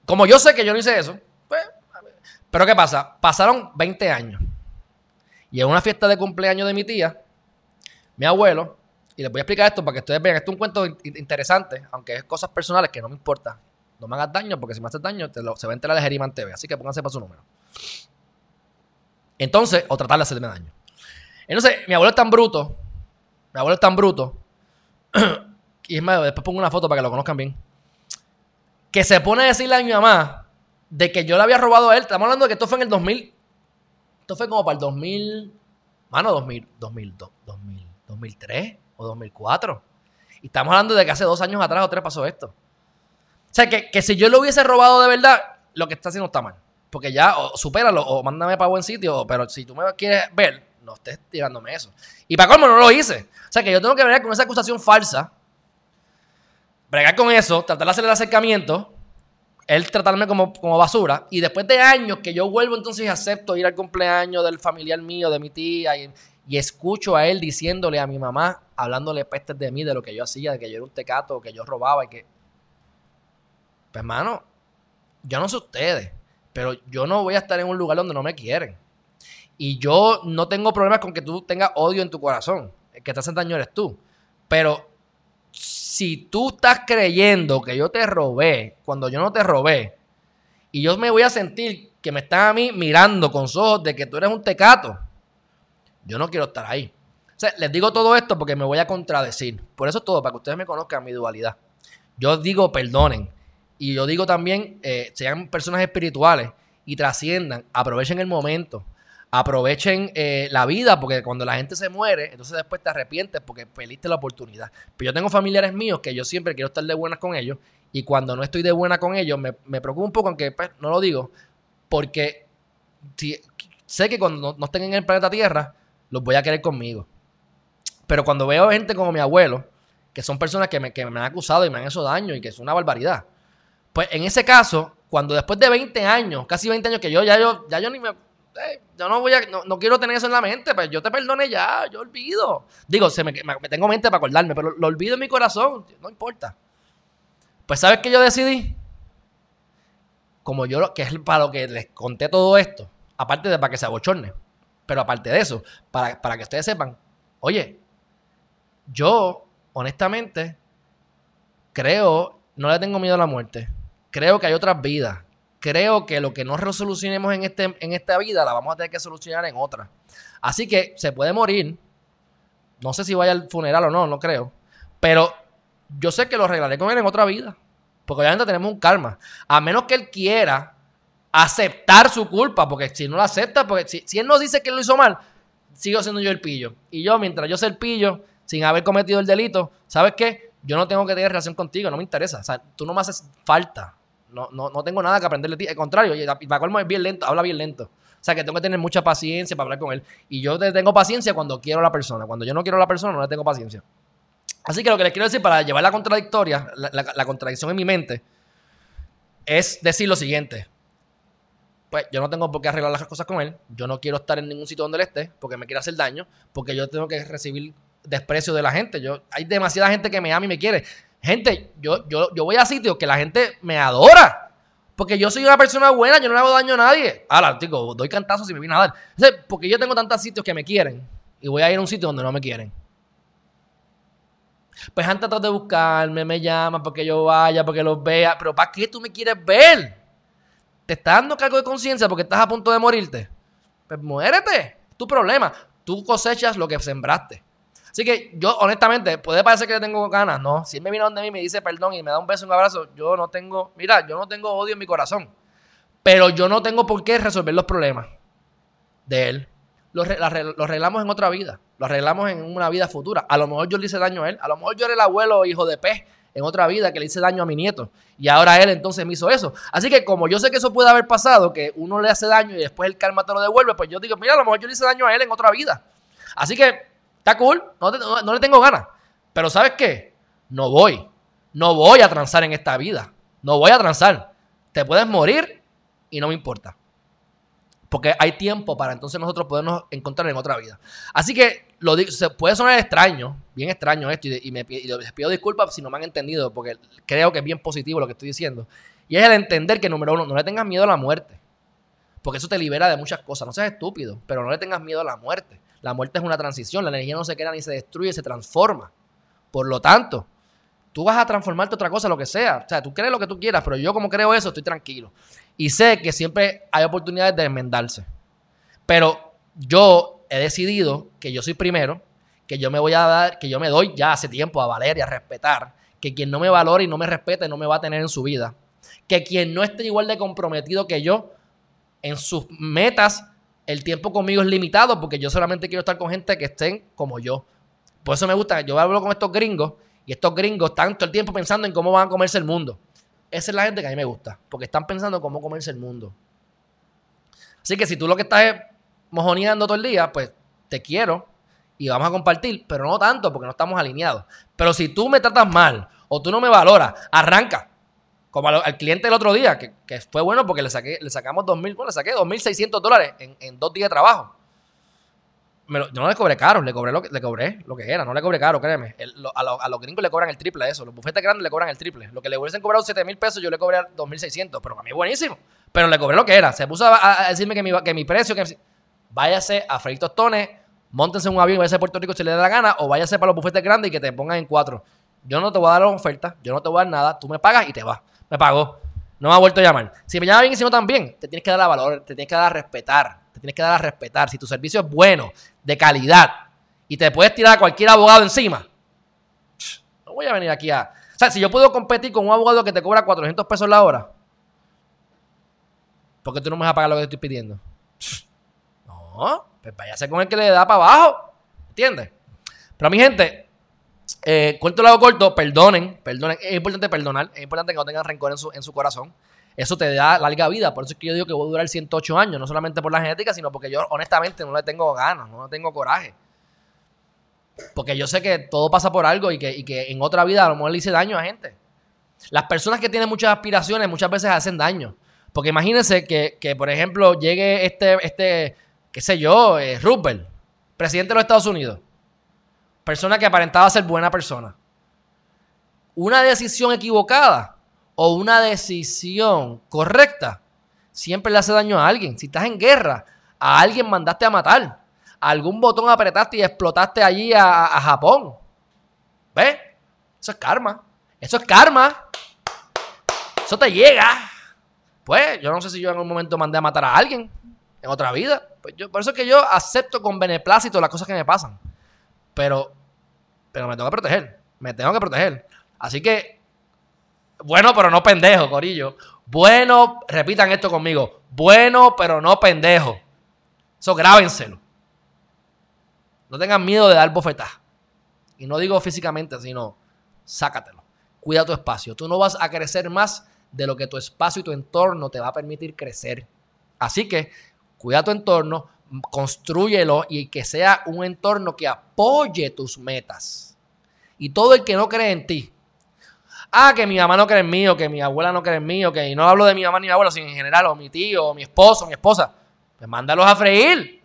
Como yo sé que yo no hice eso, pues, pero ¿qué pasa? Pasaron 20 años. Y en una fiesta de cumpleaños de mi tía, mi abuelo, y les voy a explicar esto para que ustedes vean, esto es un cuento interesante, aunque es cosas personales que no me importa. No me hagas daño, porque si me haces daño, se va a enterar de Geriman TV. Así que pónganse para su número. Entonces, o tratar de hacerme daño. Entonces, mi abuelo es tan bruto. Mi abuelo es tan bruto. y es más, después pongo una foto para que lo conozcan bien. Que se pone a decirle a mi mamá de que yo le había robado a él. Estamos hablando de que esto fue en el 2000. Esto fue como para el 2000. Mano, 2000, 2000, 2000, 2003 o 2004. Y estamos hablando de que hace dos años atrás o tres pasó esto. O sea, que, que si yo lo hubiese robado de verdad, lo que está haciendo está mal. Porque ya, o supéralo, o mándame para buen sitio, pero si tú me quieres ver, no estés tirándome eso. Y para cómo no lo hice. O sea que yo tengo que ver con esa acusación falsa, bregar con eso, tratar de hacer el acercamiento, él tratarme como, como basura, y después de años que yo vuelvo entonces y acepto ir al cumpleaños del familiar mío, de mi tía, y, y escucho a él diciéndole a mi mamá, hablándole pestes de mí, de lo que yo hacía, de que yo era un tecato, que yo robaba y que... Pues hermano, yo no sé ustedes, pero yo no voy a estar en un lugar donde no me quieren. Y yo no tengo problemas con que tú tengas odio en tu corazón. El que te hace daño eres tú. Pero si tú estás creyendo que yo te robé cuando yo no te robé, y yo me voy a sentir que me están a mí mirando con ojos de que tú eres un tecato, yo no quiero estar ahí. O les digo todo esto porque me voy a contradecir. Por eso es todo, para que ustedes me conozcan mi dualidad. Yo digo perdonen, y yo digo también, eh, sean personas espirituales y trasciendan, aprovechen el momento, aprovechen eh, la vida, porque cuando la gente se muere, entonces después te arrepientes porque perdiste la oportunidad. Pero yo tengo familiares míos que yo siempre quiero estar de buenas con ellos y cuando no estoy de buena con ellos me, me preocupa un poco, aunque pues, no lo digo, porque sé que cuando no, estén en el planeta Tierra, los voy a querer conmigo. Pero cuando veo gente como mi abuelo, que son personas que me, que me han acusado y me han hecho daño y que es una barbaridad, pues en ese caso, cuando después de 20 años, casi 20 años que yo ya yo, ya yo ni me... Eh, yo no voy a, no, quiero tener eso en la mente, pues yo te perdone ya, yo olvido. Digo, se me, me tengo mente para acordarme, pero lo olvido en mi corazón, no importa. Pues ¿sabes qué yo decidí? Como yo, que es para lo que les conté todo esto, aparte de para que se abochorne, pero aparte de eso, para, para que ustedes sepan, oye, yo honestamente creo, no le tengo miedo a la muerte creo que hay otras vidas. Creo que lo que no resolucionemos en, este, en esta vida la vamos a tener que solucionar en otra. Así que se puede morir. No sé si vaya al funeral o no, no creo. Pero yo sé que lo arreglaré con él en otra vida. Porque obviamente tenemos un karma. A menos que él quiera aceptar su culpa. Porque si no lo acepta, porque si, si él no dice que lo hizo mal, sigo siendo yo el pillo. Y yo, mientras yo sea el pillo, sin haber cometido el delito, ¿sabes qué? Yo no tengo que tener relación contigo, no me interesa. O sea, tú no me haces falta. No, no, no tengo nada que aprender de ti. Al contrario, para colmo es bien lento, habla bien lento. O sea, que tengo que tener mucha paciencia para hablar con él. Y yo tengo paciencia cuando quiero a la persona. Cuando yo no quiero a la persona, no le tengo paciencia. Así que lo que les quiero decir para llevar la contradictoria, la, contradicción en mi mente, es decir lo siguiente. Pues yo no tengo por qué arreglar las cosas con él. Yo no quiero estar en ningún sitio donde él esté porque me quiere hacer daño. Porque yo tengo que recibir desprecio de la gente. Yo, hay demasiada gente que me ama y me quiere. Gente, yo, yo, yo voy a sitios que la gente me adora. Porque yo soy una persona buena, yo no le hago daño a nadie. Ahora, digo, doy cantazos si me viene a dar. porque yo tengo tantos sitios que me quieren. Y voy a ir a un sitio donde no me quieren. Pues han tratado de buscarme, me llaman porque yo vaya, porque los vea. Pero ¿para qué tú me quieres ver? ¿Te estás dando cargo de conciencia porque estás a punto de morirte? Pues muérete. tu problema. Tú cosechas lo que sembraste. Así que yo, honestamente, puede parecer que le tengo ganas, ¿no? Si él me viene donde mí me dice perdón y me da un beso, un abrazo, yo no tengo, mira, yo no tengo odio en mi corazón. Pero yo no tengo por qué resolver los problemas de él. Los, los arreglamos en otra vida. Los arreglamos en una vida futura. A lo mejor yo le hice daño a él. A lo mejor yo era el abuelo hijo de pez en otra vida que le hice daño a mi nieto. Y ahora él entonces me hizo eso. Así que como yo sé que eso puede haber pasado, que uno le hace daño y después el karma te lo devuelve, pues yo digo, mira, a lo mejor yo le hice daño a él en otra vida. Así que está cool, no, le tengo ganas. Pero ¿sabes qué? No voy. No voy a transar en esta vida. No voy a transar. Te puedes morir y no me importa. Porque hay tiempo para entonces nosotros podernos encontrar en otra vida. Así que lo digo, se puede sonar extraño, bien extraño esto, y, me, y les pido disculpas si no me han entendido, porque creo que es bien positivo lo que estoy diciendo. Y es el entender que, número uno, no le tengas miedo a la muerte. Porque eso te libera de muchas cosas. No seas estúpido, pero no le tengas miedo a la muerte. La muerte es una transición, la energía no se queda ni se destruye, se transforma. Por lo tanto, tú vas a transformarte otra cosa, lo que sea. O sea, tú crees lo que tú quieras, pero yo como creo eso, estoy tranquilo. Y sé que siempre hay oportunidades de enmendarse. Pero yo he decidido que yo soy primero, que yo me voy a dar, que yo me doy ya hace tiempo a valer y a respetar, que quien no me valore y no me respete no me va a tener en su vida. Que quien no esté igual de comprometido que yo en sus metas, el tiempo conmigo es limitado porque yo solamente quiero estar con gente que estén como yo. Por eso me gusta, yo hablo con estos gringos y estos gringos están todo el tiempo pensando en cómo van a comerse el mundo. Esa es la gente que a mí me gusta, porque están pensando cómo comerse el mundo. Así que si tú lo que estás es mojoneando todo el día, pues te quiero y vamos a compartir, pero no tanto porque no estamos alineados. Pero si tú me tratas mal o tú no me valoras, arranca. Como al, cliente el otro día, que, que fue bueno porque le, saqué, le sacamos 2.000, bueno, le saqué 2.600 dólares en, en dos días de trabajo. Yo no le cobré caro, le cobré lo que, le cobré lo que era, no le cobré caro, créeme. A, lo- a los gringos le cobran el triple eso, los bufetes grandes le cobran el triple. Lo que le hubiesen cobrado 7 mil pesos, yo le cobré 2.600, pero para mí buenísimo. Pero le cobré lo que era. Se puso a, decirme que mi, que mi precio, que váyase a freír tostones, montense en un avión váyase a Puerto Rico si le da la gana, o váyase para los bufetes grandes y que te pongan en cuatro. Yo no te voy a dar la oferta, yo no te voy a dar nada, tú me pagas y te vas. Me pagó. No me ha vuelto a llamar. Si me llama bien y si no también, te tienes que dar a valor, te tienes que dar a respetar, te tienes que dar a respetar. Si tu servicio es bueno, de calidad, y te puedes tirar a cualquier abogado encima, no voy a venir aquí a... O sea, si yo puedo competir con un abogado que te cobra 400 pesos la hora, ¿por qué tú no me vas a pagar lo que estoy pidiendo? No, pues váyase con el que le da para abajo. ¿Entiendes? Pero mi gente, eh, cuento lado corto, perdonen, perdonen. Es importante perdonar, es importante que no tengan rencor en su, en su corazón. Eso te da larga vida. Por eso es que yo digo que voy a durar 108 años, no solamente por la genética, sino porque yo honestamente no le tengo ganas, no le tengo coraje. Porque yo sé que todo pasa por algo y que, y que en otra vida a lo mejor le hice daño a gente. Las personas que tienen muchas aspiraciones muchas veces hacen daño. Porque imagínense que, que, por ejemplo, llegue este, este qué sé yo, eh, Roosevelt, presidente de los Estados Unidos. Persona que aparentaba ser buena persona. Una decisión equivocada o una decisión correcta siempre le hace daño a alguien. Si estás en guerra, a alguien mandaste a matar. Algún botón apretaste y explotaste allí a, a Japón. ¿Ves? Eso es karma. Eso es karma. Eso te llega. Pues yo no sé si yo en un momento mandé a matar a alguien en otra vida. Pues yo, por eso es que yo acepto con beneplácito las cosas que me pasan. Pero, pero me tengo que proteger. Me tengo que proteger. Así que, bueno, pero no pendejo, Corillo. Bueno, repitan esto conmigo. Bueno, pero no pendejo. Eso grábenselo. No tengan miedo de dar bofetadas. Y no digo físicamente, sino sácatelo. Cuida tu espacio. Tú no vas a crecer más de lo que tu espacio y tu entorno te va a permitir crecer. Así que cuida tu entorno, construyelo y que sea un entorno que apoye tus metas. Y todo el que no cree en ti. Ah, que mi mamá no cree en mí, o que mi abuela no cree en mí, o que y no hablo de mi mamá ni mi abuela, sino en general, o mi tío, o mi esposo, o mi esposa. Pues mándalos a freír.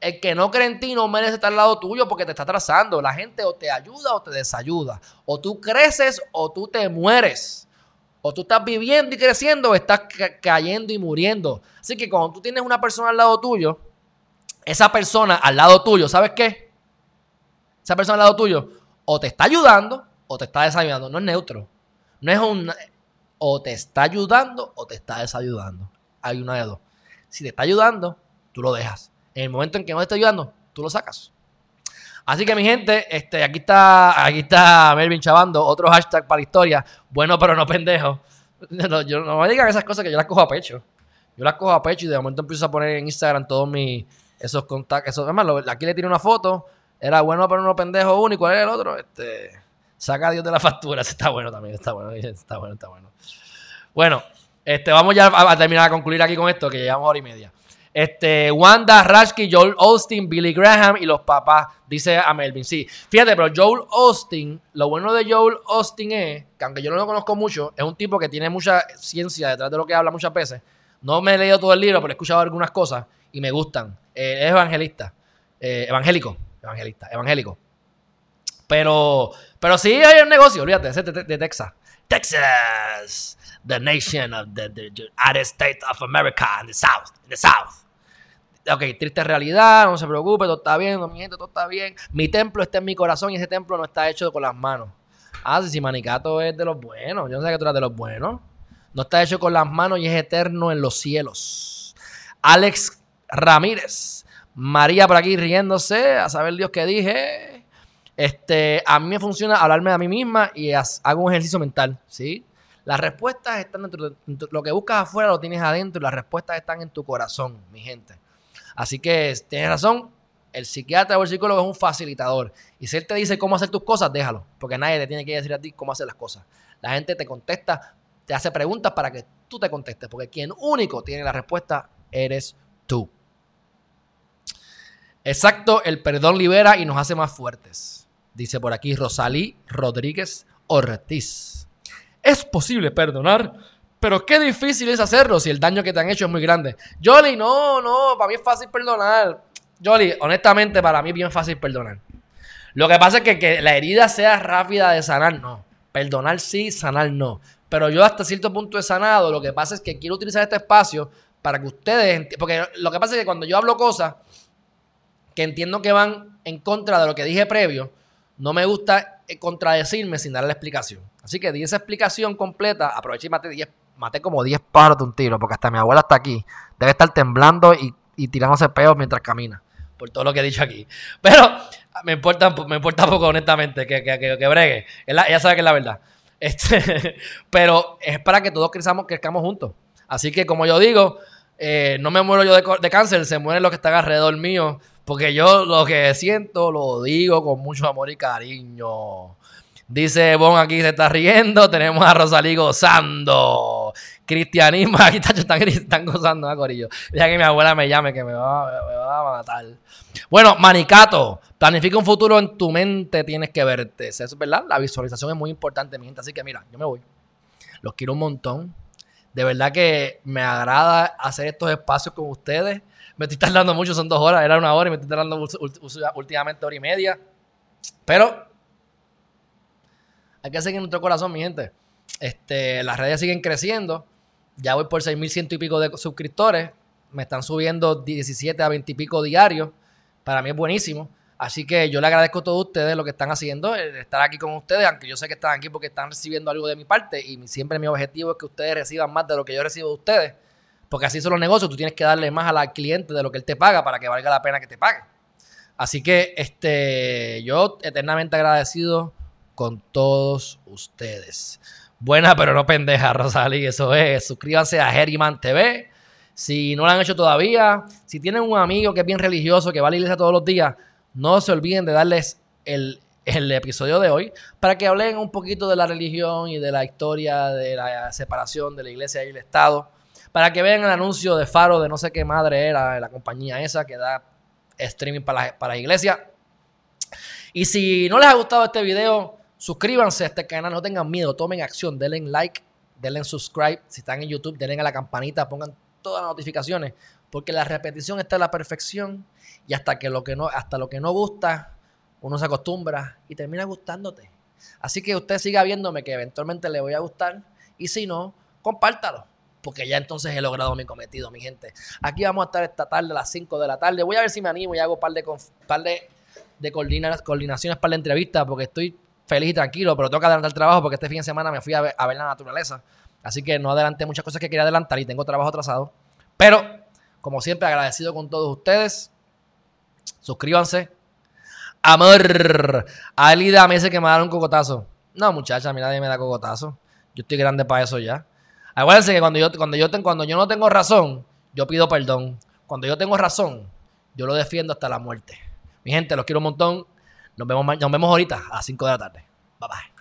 El que no cree en ti no merece estar al lado tuyo porque te está atrasando. La gente o te ayuda o te desayuda. O tú creces o tú te mueres. O tú estás viviendo y creciendo o estás ca- cayendo y muriendo. Así que cuando tú tienes una persona al lado tuyo, esa persona al lado tuyo, ¿sabes qué? Esa persona al lado tuyo o te está ayudando o te está desayudando. No es neutro. No es un... O te está ayudando o te está desayudando. Hay una de dos. Si te está ayudando, tú lo dejas. En el momento en que no te está ayudando, tú lo sacas. Así que mi gente, este, aquí está, aquí está Melvin Chavando, otro hashtag para la historia. Bueno, pero no pendejo. No, yo, no me digan esas cosas que yo las cojo a pecho. Yo las cojo a pecho y de momento empiezo a poner en Instagram todos mis esos contactos. Esos, además, aquí le tiré una foto. Era bueno, pero no pendejo uno. ¿Y cuál era el otro? Este, saca a Dios de la factura. Está bueno también. Está bueno, está bueno, está bueno. Bueno, este, vamos ya a, a terminar a concluir aquí con esto, que llevamos hora y media. Este, Wanda, Rashki, Joel Austin, Billy Graham y los papás, dice a Melvin. Sí, fíjate, pero Joel Austin, lo bueno de Joel Austin es que aunque yo no lo conozco mucho, es un tipo que tiene mucha ciencia detrás de lo que habla muchas veces. No me he leído todo el libro, pero he escuchado algunas cosas y me gustan. Eh, es evangelista, eh, evangélico, evangelista, evangélico. Pero, pero sí hay un negocio, olvídate, ese es de, de Texas. Texas, the nation of the, the United States of America in the South, in the South. Ok, triste realidad, no se preocupe, todo está bien, mi gente, todo está bien. Mi templo está en mi corazón y ese templo no está hecho con las manos. Ah, si, si Manicato es de los buenos, yo no sé que tú eres de los buenos. No está hecho con las manos y es eterno en los cielos. Alex Ramírez, María por aquí riéndose, a saber Dios qué dije. Este, a mí me funciona hablarme a mí misma y hago un ejercicio mental, ¿sí? Las respuestas están dentro de lo que buscas afuera lo tienes adentro y las respuestas están en tu corazón, mi gente. Así que tienes razón, el psiquiatra o el psicólogo es un facilitador. Y si él te dice cómo hacer tus cosas, déjalo, porque nadie te tiene que decir a ti cómo hacer las cosas. La gente te contesta, te hace preguntas para que tú te contestes, porque quien único tiene la respuesta eres tú. Exacto, el perdón libera y nos hace más fuertes. Dice por aquí Rosalí Rodríguez Ortiz. Es posible perdonar, pero qué difícil es hacerlo si el daño que te han hecho es muy grande. Jolly, no, no, para mí es fácil perdonar. Jolly, honestamente, para mí es bien fácil perdonar. Lo que pasa es que, que la herida sea rápida de sanar, no. Perdonar sí, sanar no. Pero yo hasta cierto punto he sanado. Lo que pasa es que quiero utilizar este espacio para que ustedes... Porque lo que pasa es que cuando yo hablo cosas que entiendo que van en contra de lo que dije previo, no me gusta eh, contradecirme sin dar la explicación. Así que di esa explicación completa, aproveché y maté, 10 maté como 10 pájaros de un tiro, porque hasta mi abuela está aquí. Debe estar temblando y, tirándose peos mientras camina, por todo lo que he dicho aquí. Pero me importa, me importa poco, honestamente, que, que, que, bregue. Ella sabe que es la verdad. Este, pero es para que todos crezcamos, crezcamos juntos. Así que, como yo digo, eh, no me muero yo de, de cáncer, se mueren los que están alrededor mío. Porque yo lo que siento lo digo con mucho amor y cariño. Dice Bon aquí se está riendo. Tenemos a Rosalí gozando. Cristianismo, aquí están, están gozando, ¿eh, Corillo. Deja que mi abuela me llame, que me va, a matar. Bueno, Manicato, planifica un futuro en tu mente, tienes que verte. Eso es verdad, la visualización es muy importante, mi. Así que mira, yo me voy. Los quiero un montón. De verdad que me agrada hacer estos espacios con ustedes. Me estoy tardando mucho, son dos horas, era una hora y me estoy tardando últimamente hora y media. Pero hay que seguir nuestro corazón, mi gente. Este, las redes siguen creciendo. Ya voy por 6.100 y pico de suscriptores. Me están subiendo 17 a 20 y pico diarios. Para mí es buenísimo. Así que yo le agradezco a todos ustedes lo que están haciendo, estar aquí con ustedes, aunque yo sé que están aquí porque están recibiendo algo de mi parte y siempre mi objetivo es que ustedes reciban más de lo que yo recibo de ustedes, porque así son los negocios, tú tienes que darle más al cliente de lo que él te paga para que valga la pena que te pague. Así que este, yo eternamente agradecido con todos ustedes. Buena, pero no pendeja, Rosalí, eso es. Suscríbanse a Herriman TV. Si no lo han hecho todavía, si tienen un amigo que es bien religioso, que va a la iglesia todos los días, no se olviden de darles el, el episodio de hoy para que hablen un poquito de la religión y de la historia de la separación de la iglesia y el Estado. Para que vean el anuncio de Faro de no sé qué madre era la compañía esa que da streaming para la, para la iglesia. Y si no les ha gustado este video, suscríbanse a este canal, no tengan miedo, tomen acción, denle like, denle subscribe. Si están en YouTube, denle a la campanita, pongan todas las notificaciones, porque la repetición está en la perfección y hasta que lo que no, hasta lo que no gusta, uno se acostumbra y termina gustándote. Así que usted siga viéndome que eventualmente le voy a gustar y si no, compártalo. Porque ya entonces he logrado mi cometido, mi gente. Aquí vamos a estar esta tarde a las 5 de la tarde. Voy a ver si me animo y hago un par de, par de, de coordina- coordinaciones para la entrevista porque estoy feliz y tranquilo, pero tengo que adelantar el trabajo porque este fin de semana me fui a ver, la naturaleza. Así que no adelanté muchas cosas que quería adelantar y tengo trabajo atrasado. Pero, como siempre, agradecido con todos ustedes. Suscríbanse. Amor. Alida me dice que me da un cocotazo. No, muchacha, a mí nadie me da cocotazo. Yo estoy grande para eso ya. Acuérdense que cuando yo, cuando, yo cuando yo no tengo razón, yo pido perdón. Cuando yo tengo razón, yo lo defiendo hasta la muerte. Mi gente, los quiero un montón. Nos vemos, nos vemos ahorita a las 5 de la tarde. Bye bye.